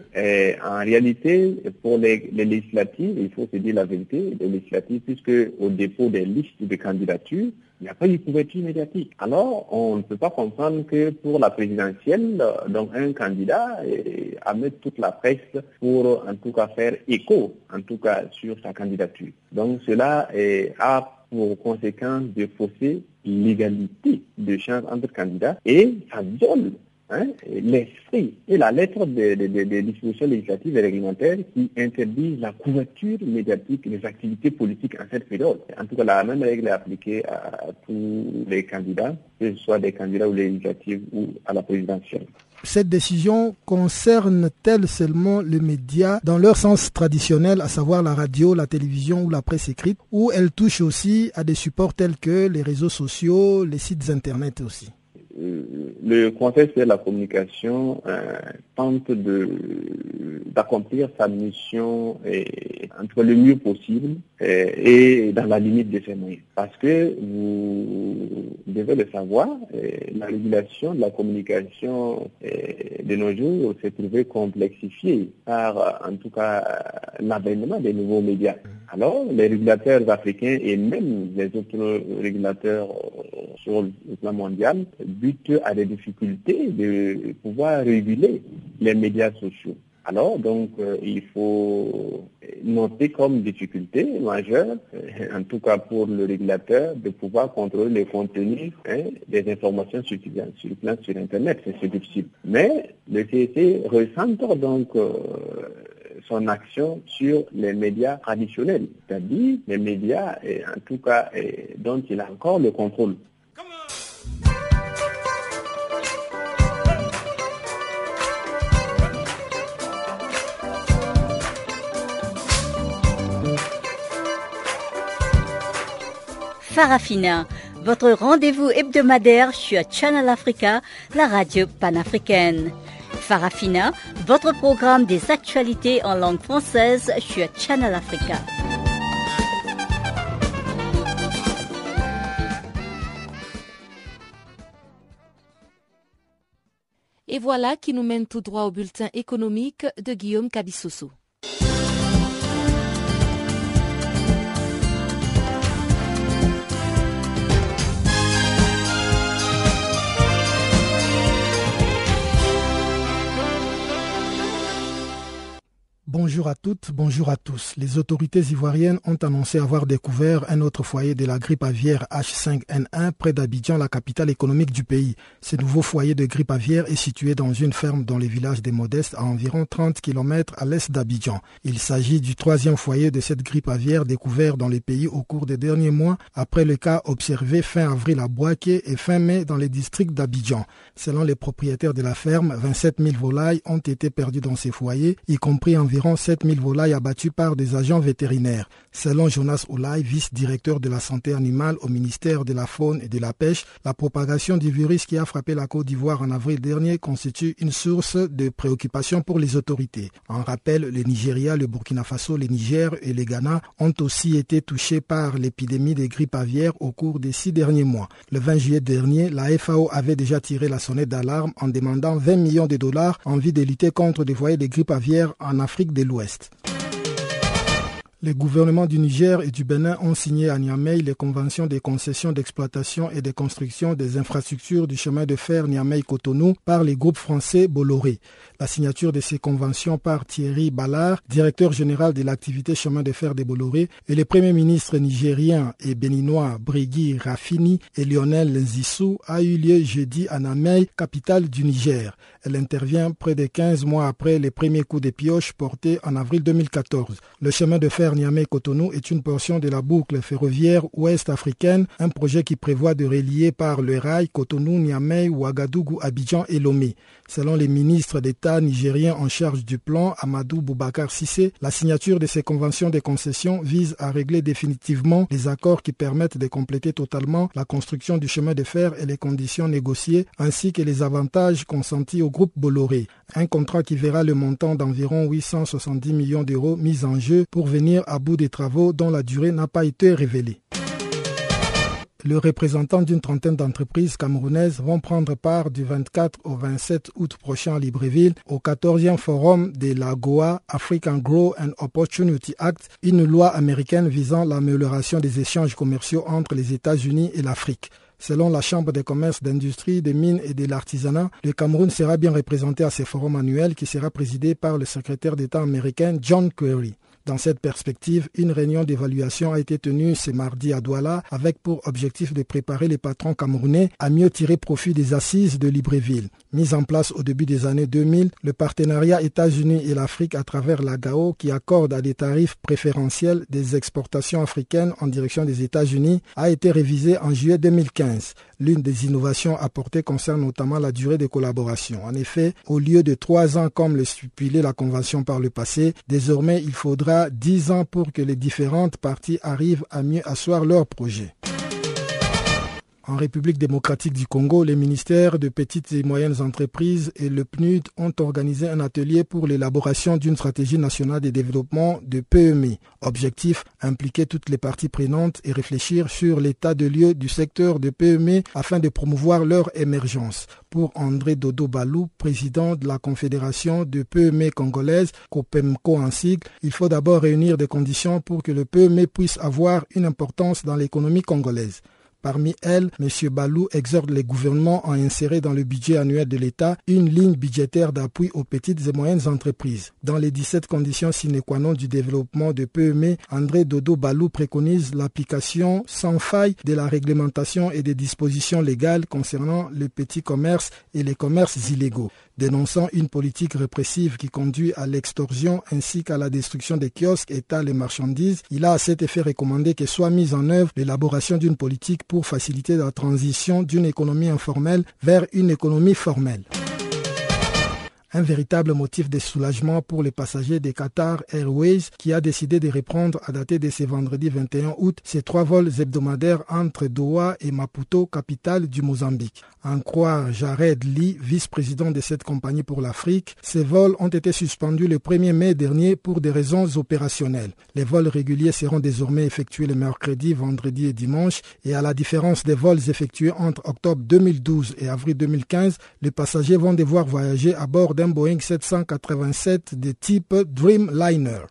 O: en réalité, pour les, les, législatives, il faut se dire la vérité, les législatives, puisque au dépôt des listes de candidatures, il n'y a pas eu couverture médiatique. Alors, on ne peut pas comprendre que pour la présidentielle, donc un candidat a mis toute la presse pour en tout cas faire écho, en tout cas sur sa candidature. Donc cela a pour conséquence de fausser l'égalité de chance entre candidats et ça viole hein, l'esprit et la lettre des dispositions législatives et réglementaires qui interdisent la couverture médiatique des activités politiques en cette période. En tout cas, la même règle est appliquée à, tous les candidats, que ce soit des candidats aux législatives ou à la présidentielle.
D: Cette décision concerne-t-elle seulement les médias dans leur sens traditionnel, à savoir la radio, la télévision ou la presse écrite, ou elle touche aussi à des supports tels que les réseaux sociaux, les sites Internet aussi?
O: Le Conseil de la communication euh, tente d'accomplir sa mission et, entre le mieux possible et, dans la limite de ses moyens. Parce que vous devez le savoir, la régulation de la communication de nos jours s'est trouvée complexifiée par en tout cas l'avènement des nouveaux médias. Alors les régulateurs africains et même les autres régulateurs sur le plan mondial butent à des difficultés de pouvoir réguler les médias sociaux. Alors, donc, euh, il faut noter comme difficulté majeure, euh, en tout cas pour le régulateur, de pouvoir contrôler les contenus hein, des informations sur, Internet. C'est difficile. Mais le CEC recentre donc euh, son action sur les médias traditionnels, c'est-à-dire les médias, en tout cas, dont il a encore le contrôle.
G: Farafina, votre rendez-vous hebdomadaire sur Channel Africa, la radio panafricaine. Farafina, votre programme des actualités en langue française sur Channel Africa.
C: Et voilà qui nous mène tout droit au bulletin économique de Guillaume Cabissoso.
D: Bonjour à toutes, bonjour à tous. Les autorités ivoiriennes ont annoncé avoir découvert un autre foyer de la grippe aviaire H5N1 près d'Abidjan, la capitale économique du pays. Ce nouveau foyer de grippe aviaire est situé dans une ferme dans les villages des Modestes à environ 30 km à l'est d'Abidjan. Il s'agit du troisième foyer de cette grippe aviaire découvert dans les pays au cours des derniers mois après le cas observé fin avril à Boaké et fin mai dans les districts d'Abidjan. Selon les propriétaires de la ferme, 27 000 volailles ont été perdues dans ces foyers, y compris environ environ 7000 volailles abattues par des agents vétérinaires. Selon Jonas Oulay, vice-directeur de la santé animale au ministère de la Faune et de la Pêche, la propagation du virus qui a frappé la Côte d'Ivoire en avril dernier constitue une source de préoccupation pour les autorités. En rappel, le Nigeria, le Burkina Faso, le Niger et le Ghana ont aussi été touchés par l'épidémie de grippe aviaire au cours des six derniers mois. Le 20 juillet dernier, la FAO avait déjà tiré la sonnette d'alarme en demandant 20 millions de dollars en vue de lutter contre des foyers de grippe aviaire en Afrique de l'Ouest. Les gouvernements du Niger et du Bénin ont signé à Niamey les conventions des concessions d'exploitation et de construction des infrastructures du chemin de fer Niamey-Cotonou par les groupes français Bolloré. La signature de ces conventions par Thierry Ballard, directeur général de l'activité chemin de fer de Bolloré, et les premiers ministres nigériens et béninois Brigui Rafini et Lionel Nzissou a eu lieu jeudi à Niamey, capitale du Niger. Elle intervient près de 15 mois après les premiers coups de pioche portés en avril 2014. Le chemin de fer Niamey-Cotonou est une portion de la boucle ferroviaire ouest africaine, un projet qui prévoit de relier par le rail Cotonou, Niamey, Ouagadougou, Abidjan et Lomé. Selon les ministres d'État nigériens en charge du plan, Amadou Boubacar Sissé, la signature de ces conventions de concession vise à régler définitivement les accords qui permettent de compléter totalement la construction du chemin de fer et les conditions négociées, ainsi que les avantages consentis au groupe Bolloré. Un contrat qui verra le montant d'environ 870 millions d'euros mis en jeu pour venir à bout des travaux dont la durée n'a pas été révélée le représentant d'une trentaine d'entreprises camerounaises vont prendre part du 24 au 27 août prochain à Libreville au 14e forum de la GOA African Grow and Opportunity Act, une loi américaine visant l'amélioration des échanges commerciaux entre les États-Unis et l'Afrique. Selon la Chambre des commerces, d'industrie, des mines et de l'artisanat, le Cameroun sera bien représenté à ce forum annuel qui sera présidé par le secrétaire d'État américain John Kerry. Dans cette perspective, une réunion d'évaluation a été tenue ce mardi à Douala avec pour objectif de préparer les patrons camerounais à mieux tirer profit des assises de Libreville. Mise en place au début des années 2000, le partenariat États-Unis et l'Afrique à travers la GAO qui accorde à des tarifs préférentiels des exportations africaines en direction des États-Unis a été révisé en juillet 2015. L'une des innovations apportées concerne notamment la durée de collaboration. En effet, au lieu de trois ans comme le stipulait la Convention par le passé, désormais il faudra dix ans pour que les différentes parties arrivent à mieux asseoir leurs projets. En République démocratique du Congo, les ministères de petites et moyennes entreprises et le PNUD ont organisé un atelier pour l'élaboration d'une stratégie nationale de développement de PME. Objectif, impliquer toutes les parties prenantes et réfléchir sur l'état de lieu du secteur de PME afin de promouvoir leur émergence. Pour André Dodo Balou, président de la Confédération de PME congolaise, COPEMCO en sigle, il faut d'abord réunir des conditions pour que le PME puisse avoir une importance dans l'économie congolaise. Parmi elles, M. Balou exhorte les gouvernements à insérer dans le budget annuel de l'État une ligne budgétaire d'appui aux petites et moyennes entreprises. Dans les 17 conditions sine qua non du développement de PME, André Dodo Balou préconise l'application sans faille de la réglementation et des dispositions légales concernant le petit commerce et les commerces illégaux dénonçant une politique répressive qui conduit à l'extorsion ainsi qu'à la destruction des kiosques, états et marchandises, il a à cet effet recommandé que soit mise en œuvre l'élaboration d'une politique pour faciliter la transition d'une économie informelle vers une économie formelle un véritable motif de soulagement pour les passagers des Qatar Airways qui a décidé de reprendre à dater de ce vendredi 21 août ces trois vols hebdomadaires entre Doha et Maputo, capitale du Mozambique. En croire Jared Lee, vice-président de cette compagnie pour l'Afrique, ces vols ont été suspendus le 1er mai dernier pour des raisons opérationnelles. Les vols réguliers seront désormais effectués le mercredi, vendredi et dimanche et à la différence des vols effectués entre octobre 2012 et avril 2015, les passagers vont devoir voyager à bord d'un Boeing 787 de type Dreamliner.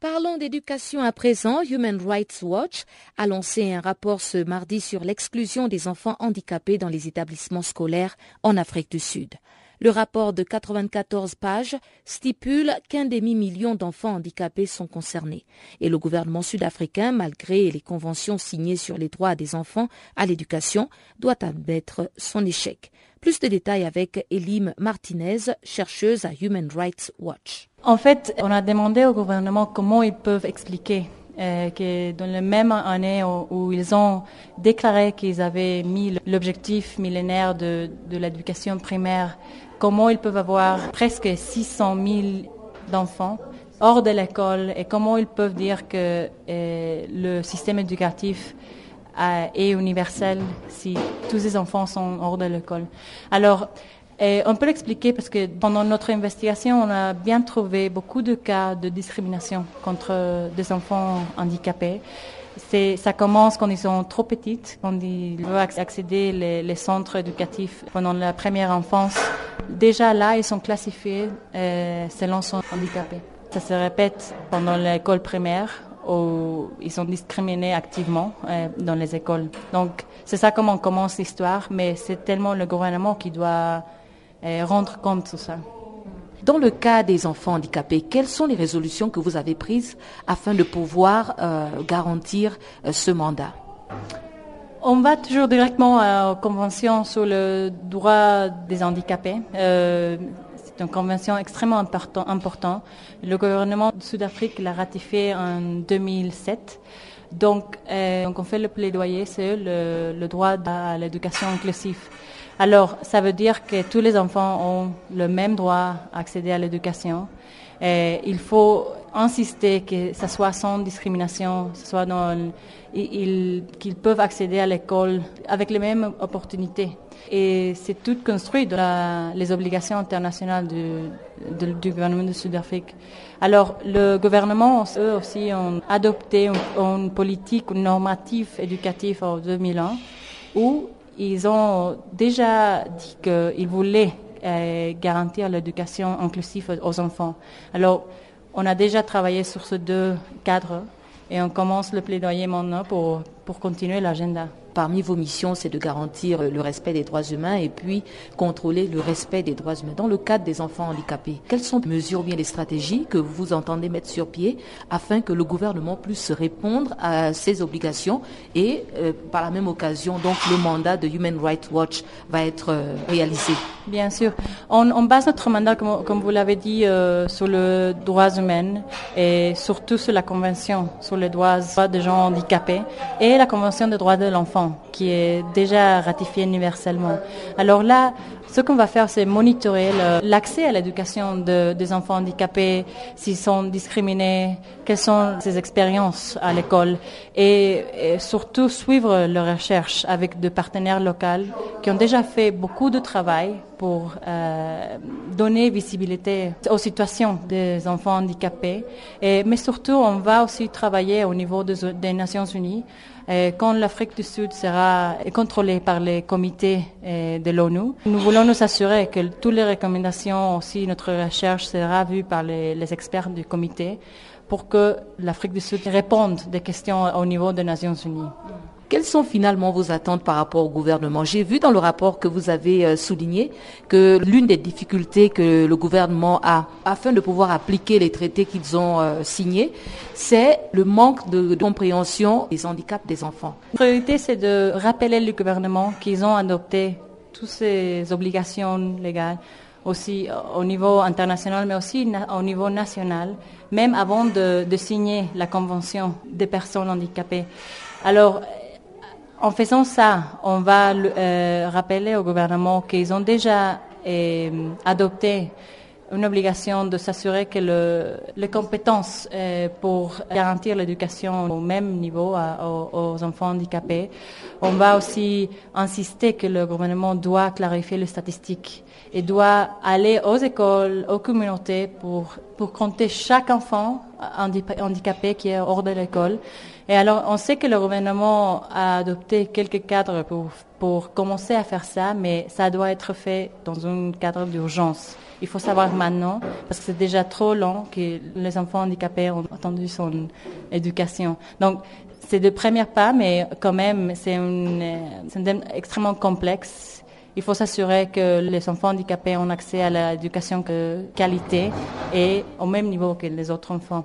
C: Parlons d'éducation à présent. Human Rights Watch a lancé un rapport ce mardi sur l'exclusion des enfants handicapés dans les établissements scolaires en Afrique du Sud. Le rapport de 94 pages stipule qu'un demi-million d'enfants handicapés sont concernés. Et le gouvernement sud-africain, malgré les conventions signées sur les droits des enfants à l'éducation, doit admettre son échec. Plus de détails avec Elim Martinez, chercheuse à Human Rights Watch.
P: En fait, on a demandé au gouvernement comment ils peuvent expliquer euh, que dans la même année où, ils ont déclaré qu'ils avaient mis l'objectif millénaire de, de l'éducation primaire, comment ils peuvent avoir presque 600 000 d'enfants hors de l'école et comment ils peuvent dire que euh, le système éducatif euh, est universel si tous ces enfants sont hors de l'école. Alors, euh, on peut l'expliquer parce que pendant notre investigation, on a bien trouvé beaucoup de cas de discrimination contre des enfants handicapés. C'est, ça commence quand ils sont trop petits, quand ils veulent accéder les, les centres éducatifs pendant la première enfance. Déjà là, ils sont classifiés euh, selon son handicapé. Ça se répète pendant l'école primaire où ils sont discriminés activement euh, dans les écoles. Donc, c'est ça comment commence l'histoire, mais c'est tellement le gouvernement qui doit euh, rendre compte de ça.
C: Dans le cas des enfants handicapés, quelles sont les résolutions que vous avez prises afin de pouvoir euh, garantir euh, ce mandat?
P: On va toujours directement à la Convention sur le droit des handicapés. Euh, c'est une convention extrêmement importante. Important. Le gouvernement de Sud-Afrique l'a ratifiée en 2007. Donc, on fait le plaidoyer, le, le droit à l'éducation inclusive. Alors, ça veut dire que tous les enfants ont le même droit à accéder à l'éducation. Et il faut insister que ça soit sans discrimination, qu'ils peuvent accéder à l'école avec les mêmes opportunités. Et c'est tout construit dans les obligations internationales du, du gouvernement de Sud-Afrique. Alors, le gouvernement, eux aussi, ont adopté une, une politique normative éducative en 2001 où ils ont déjà dit qu'ils voulaient euh, garantir l'éducation inclusive aux enfants. Alors, on a déjà travaillé sur ces deux cadres et on commence le plaidoyer maintenant pour, pour continuer l'agenda
C: parmi vos missions, c'est de garantir le respect des droits humains et puis contrôler le respect des droits humains. Dans le cadre des enfants handicapés, quelles sont les mesures ou bien les stratégies que vous entendez mettre sur pied afin que le gouvernement puisse répondre à ses obligations et euh, par la même occasion, donc le mandat de Human Rights Watch va être euh, réalisé?
P: Bien sûr. On, base notre mandat, comme, vous l'avez dit, euh, sur les droits humains et surtout sur la Convention sur les droits des gens handicapés et la Convention des droits de l'enfant qui est déjà ratifié universellement. Alors là, ce qu'on va faire, c'est monitorer l'accès à l'éducation de, des enfants handicapés, s'ils sont discriminés, quelles sont ces expériences à l'école, et, surtout suivre leurs recherches avec des partenaires locaux qui ont déjà fait beaucoup de travail pour euh, donner visibilité aux situations des enfants handicapés. Mais surtout, on va aussi travailler au niveau des Nations Unies quand l'Afrique du Sud sera contrôlée par les comités euh, de l'ONU, nous voulons nous assurer que toutes les recommandations, aussi notre recherche sera vue par les, les experts du comité pour que l'Afrique du Sud réponde des questions au niveau des Nations Unies.
C: Quelles sont finalement vos attentes par rapport au gouvernement? J'ai vu dans le rapport que vous avez euh, souligné que l'une des difficultés que le gouvernement a afin de pouvoir appliquer les traités qu'ils ont euh, signés, c'est le manque de compréhension des handicaps des enfants.
P: La priorité, c'est de rappeler le gouvernement qu'ils ont adopté toutes ces obligations légales aussi au niveau international, mais aussi au niveau national, même avant de, de signer la Convention des personnes handicapées. Alors, en faisant ça, on va euh, rappeler au gouvernement qu'ils ont déjà euh, adopté une obligation de s'assurer que le, les compétences euh, pour garantir l'éducation au même niveau aux, enfants handicapés. On va aussi insister que le gouvernement doit clarifier les statistiques et doit aller aux écoles, aux communautés pour compter chaque enfant handicapé qui est hors de l'école. Et alors, on sait que le gouvernement a adopté quelques cadres pour, pour commencer à faire ça, mais ça doit être fait dans un cadre d'urgence. Il faut savoir maintenant, parce que c'est déjà trop long que les enfants handicapés ont attendu son éducation. Donc, c'est de premiers pas, mais quand même, c'est un thème extrêmement complexe. Il faut s'assurer que les enfants handicapés ont accès à l'éducation de qualité et au même niveau que les autres enfants.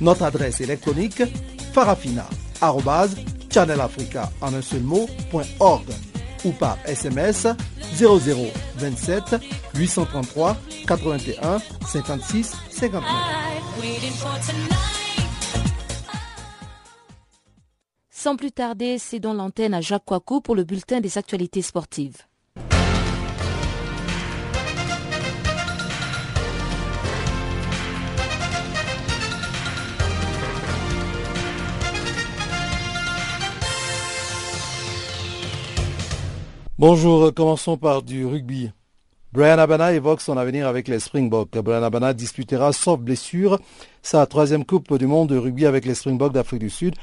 B: Notre adresse électronique farafina.channelafrica ou par SMS 0027 833 81 56 59.
C: Sans plus tarder, c'est dans l'antenne à Jacques Coicou pour le bulletin des actualités sportives.
Q: Bonjour, commençons par du rugby. Brian Abana évoque son avenir avec les Springboks. Brian Abana disputera, sauf blessure, sa troisième Coupe du monde de rugby avec les Springboks d'Afrique du Sud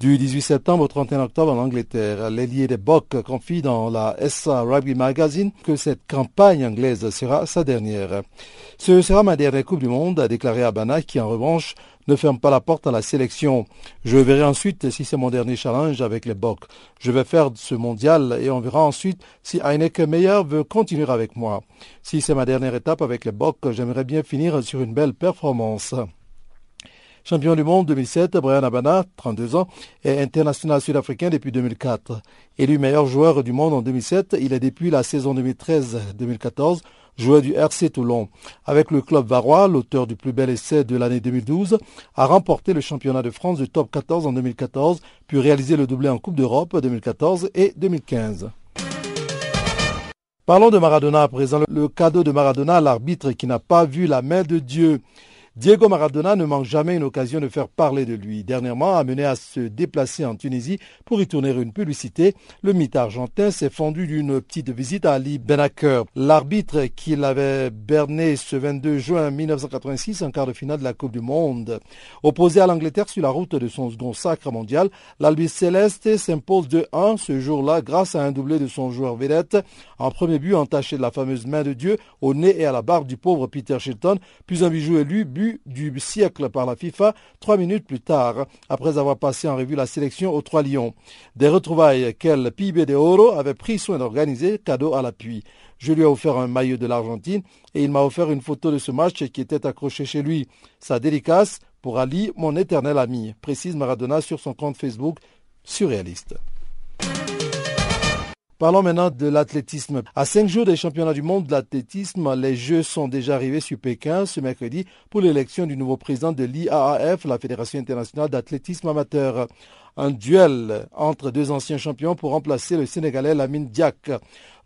Q: du 18 septembre au 31 octobre en Angleterre. L'ailier des Boks confie dans la SA Rugby Magazine que cette campagne anglaise sera sa dernière. Ce sera ma dernière Coupe du Monde, a déclaré Abana, qui en revanche ne ferme pas la porte à la sélection. Je verrai ensuite si c'est mon dernier challenge avec les Boks. Je vais faire ce mondial et on verra ensuite si Heineken Meyer veut continuer avec moi. Si c'est ma dernière étape avec les Boks, j'aimerais bien finir sur une belle performance. Champion du monde 2007, Brian Abana, 32 ans, est international sud-africain depuis 2004. Élu meilleur joueur du monde en 2007, il est depuis la saison 2013-2014 joueur du RC Toulon. Avec le club varois, l'auteur du plus bel essai de l'année 2012, a remporté le championnat de France du top 14 en 2014, puis réalisé le doublé en Coupe d'Europe 2014 et 2015. Parlons de Maradona à présent. Le cadeau de Maradona à l'arbitre qui n'a pas vu la main de Dieu. Diego Maradona ne manque jamais une occasion de faire parler de lui. Dernièrement, amené à se déplacer en Tunisie pour y tourner une publicité, le mythe argentin s'est fendu d'une petite visite à Ali Benaker, l'arbitre qui l'avait berné ce 22 juin 1986 en quart de finale de la Coupe du Monde. Opposé à l'Angleterre sur la route de son second sacre mondial, l'Albi Céleste s'impose 2-1 ce jour-là grâce à un doublé de son joueur vedette, en premier but entaché de la fameuse main de Dieu au nez et à la barbe du pauvre Peter Shilton, puis un bijou élu, du siècle par la FIFA trois minutes plus tard, après avoir passé en revue la sélection aux Trois Lions. Des retrouvailles qu'elle, PIB de Oro, avait pris soin d'organiser, cadeau à l'appui. Je lui ai offert un maillot de l'Argentine et il m'a offert une photo de ce match qui était accroché chez lui. Sa dédicace pour Ali, mon éternel ami, précise Maradona sur son compte Facebook surréaliste. Parlons maintenant de l'athlétisme. À cinq jours des championnats du monde de l'athlétisme, les Jeux sont déjà arrivés sur Pékin ce mercredi pour l'élection du nouveau président de l'IAAF, la Fédération internationale d'athlétisme amateur. Un duel entre deux anciens champions pour remplacer le Sénégalais Lamine Diak.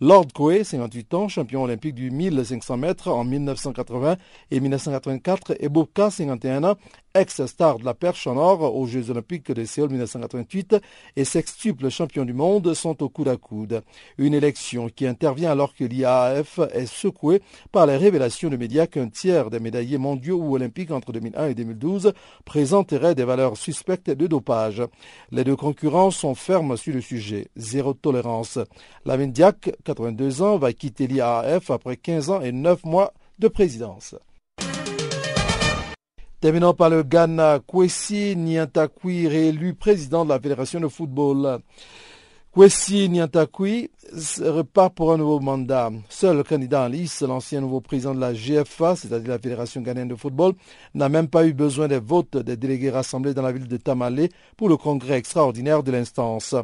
Q: Lord Coe, 58 ans, champion olympique du 1500 mètres en 1980 et 1984, et Boubka, 51 ans, ex-star de la perche en or aux Jeux olympiques de Séoul 1988 et sextuple champion du monde sont au coude à coude. Une élection qui intervient alors que l'IAAF est secouée par les révélations de médias qu'un tiers des médaillés mondiaux ou olympiques entre 2001 et 2012 présenteraient des valeurs suspectes de dopage. Les deux concurrents sont fermes sur le sujet. Zéro tolérance. La Mendiac, 82 ans, va quitter l'IAAF après 15 ans et 9 mois de présidence. Terminons par le Ghana. Kwesi Nyantakwi, réélu président de la Fédération de football. Kwesi Nyantakwi repart pour un nouveau mandat. Seul candidat en lice, l'ancien nouveau président de la GFA, c'est-à-dire la Fédération ghanéenne de football, n'a même pas eu besoin des votes des délégués rassemblés dans la ville de Tamale pour le congrès extraordinaire de l'instance.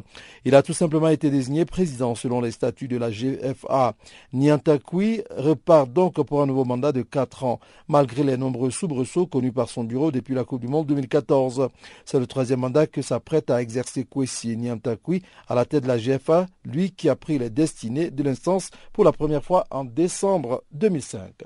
Q: Il a tout simplement été désigné président selon les statuts de la GFA. Nyantakwi repart donc pour un nouveau mandat de 4 ans, malgré les nombreux soubresauts connus par son bureau depuis la Coupe du Monde 2014. C'est le troisième mandat que s'apprête à exercer Kwesi Nyantakwi à la tête de la GFA, lui qui a pris les destinées de l'instance pour la première fois en décembre 2005.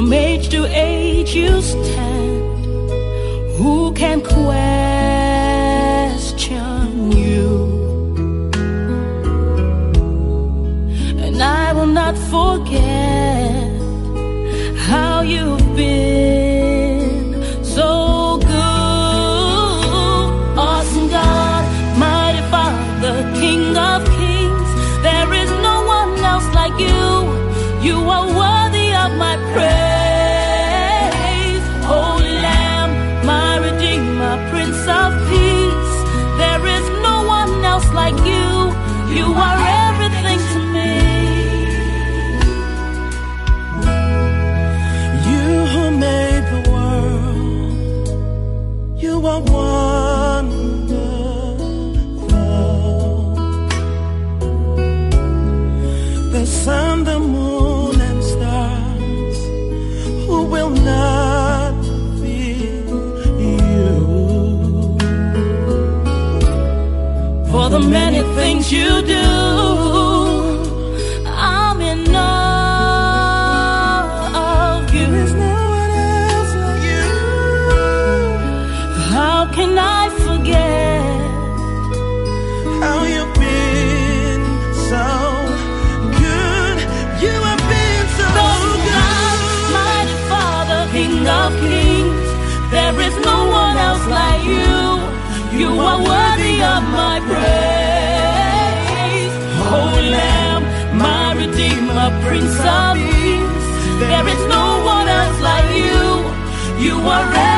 R: From age to age you stand. Who can question you? And I will not forget how you you
S: worry.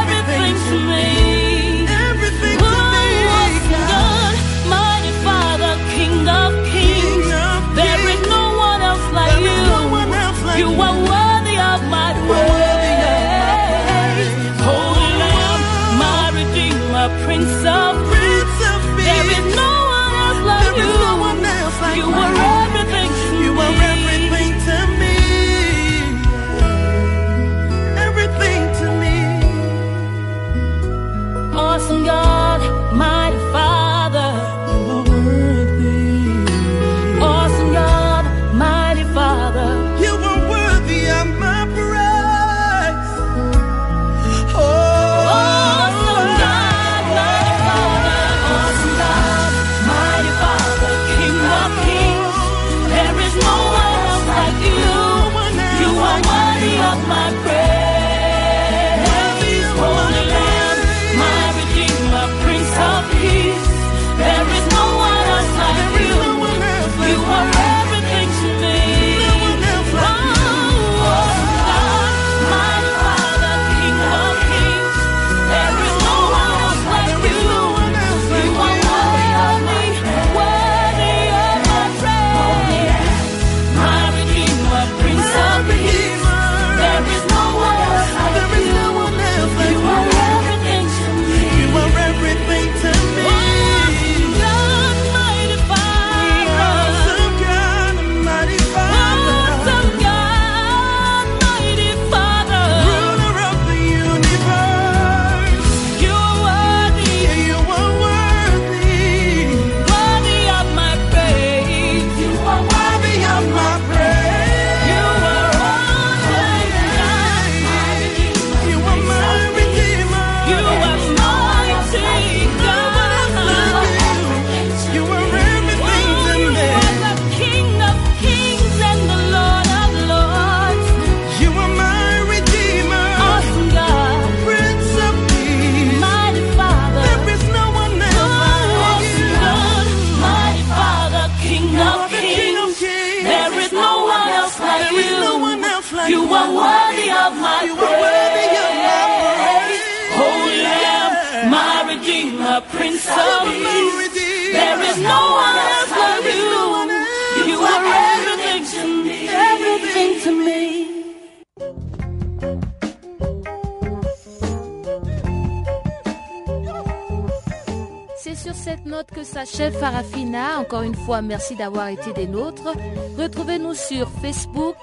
S: merci d'avoir été des nôtres. Retrouvez-nous sur Facebook,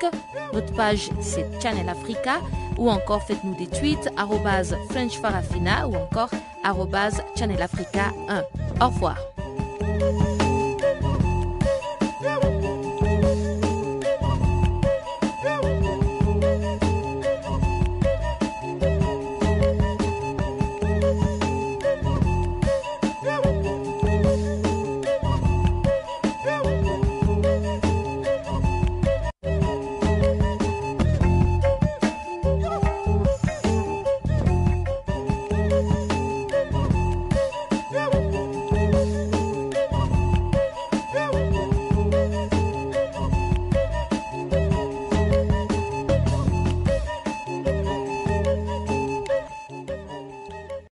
S: notre page c'est Channel Africa, ou encore faites-nous des tweets, arrobase French Farafina, ou encore arrobase Channel Africa 1. Au revoir.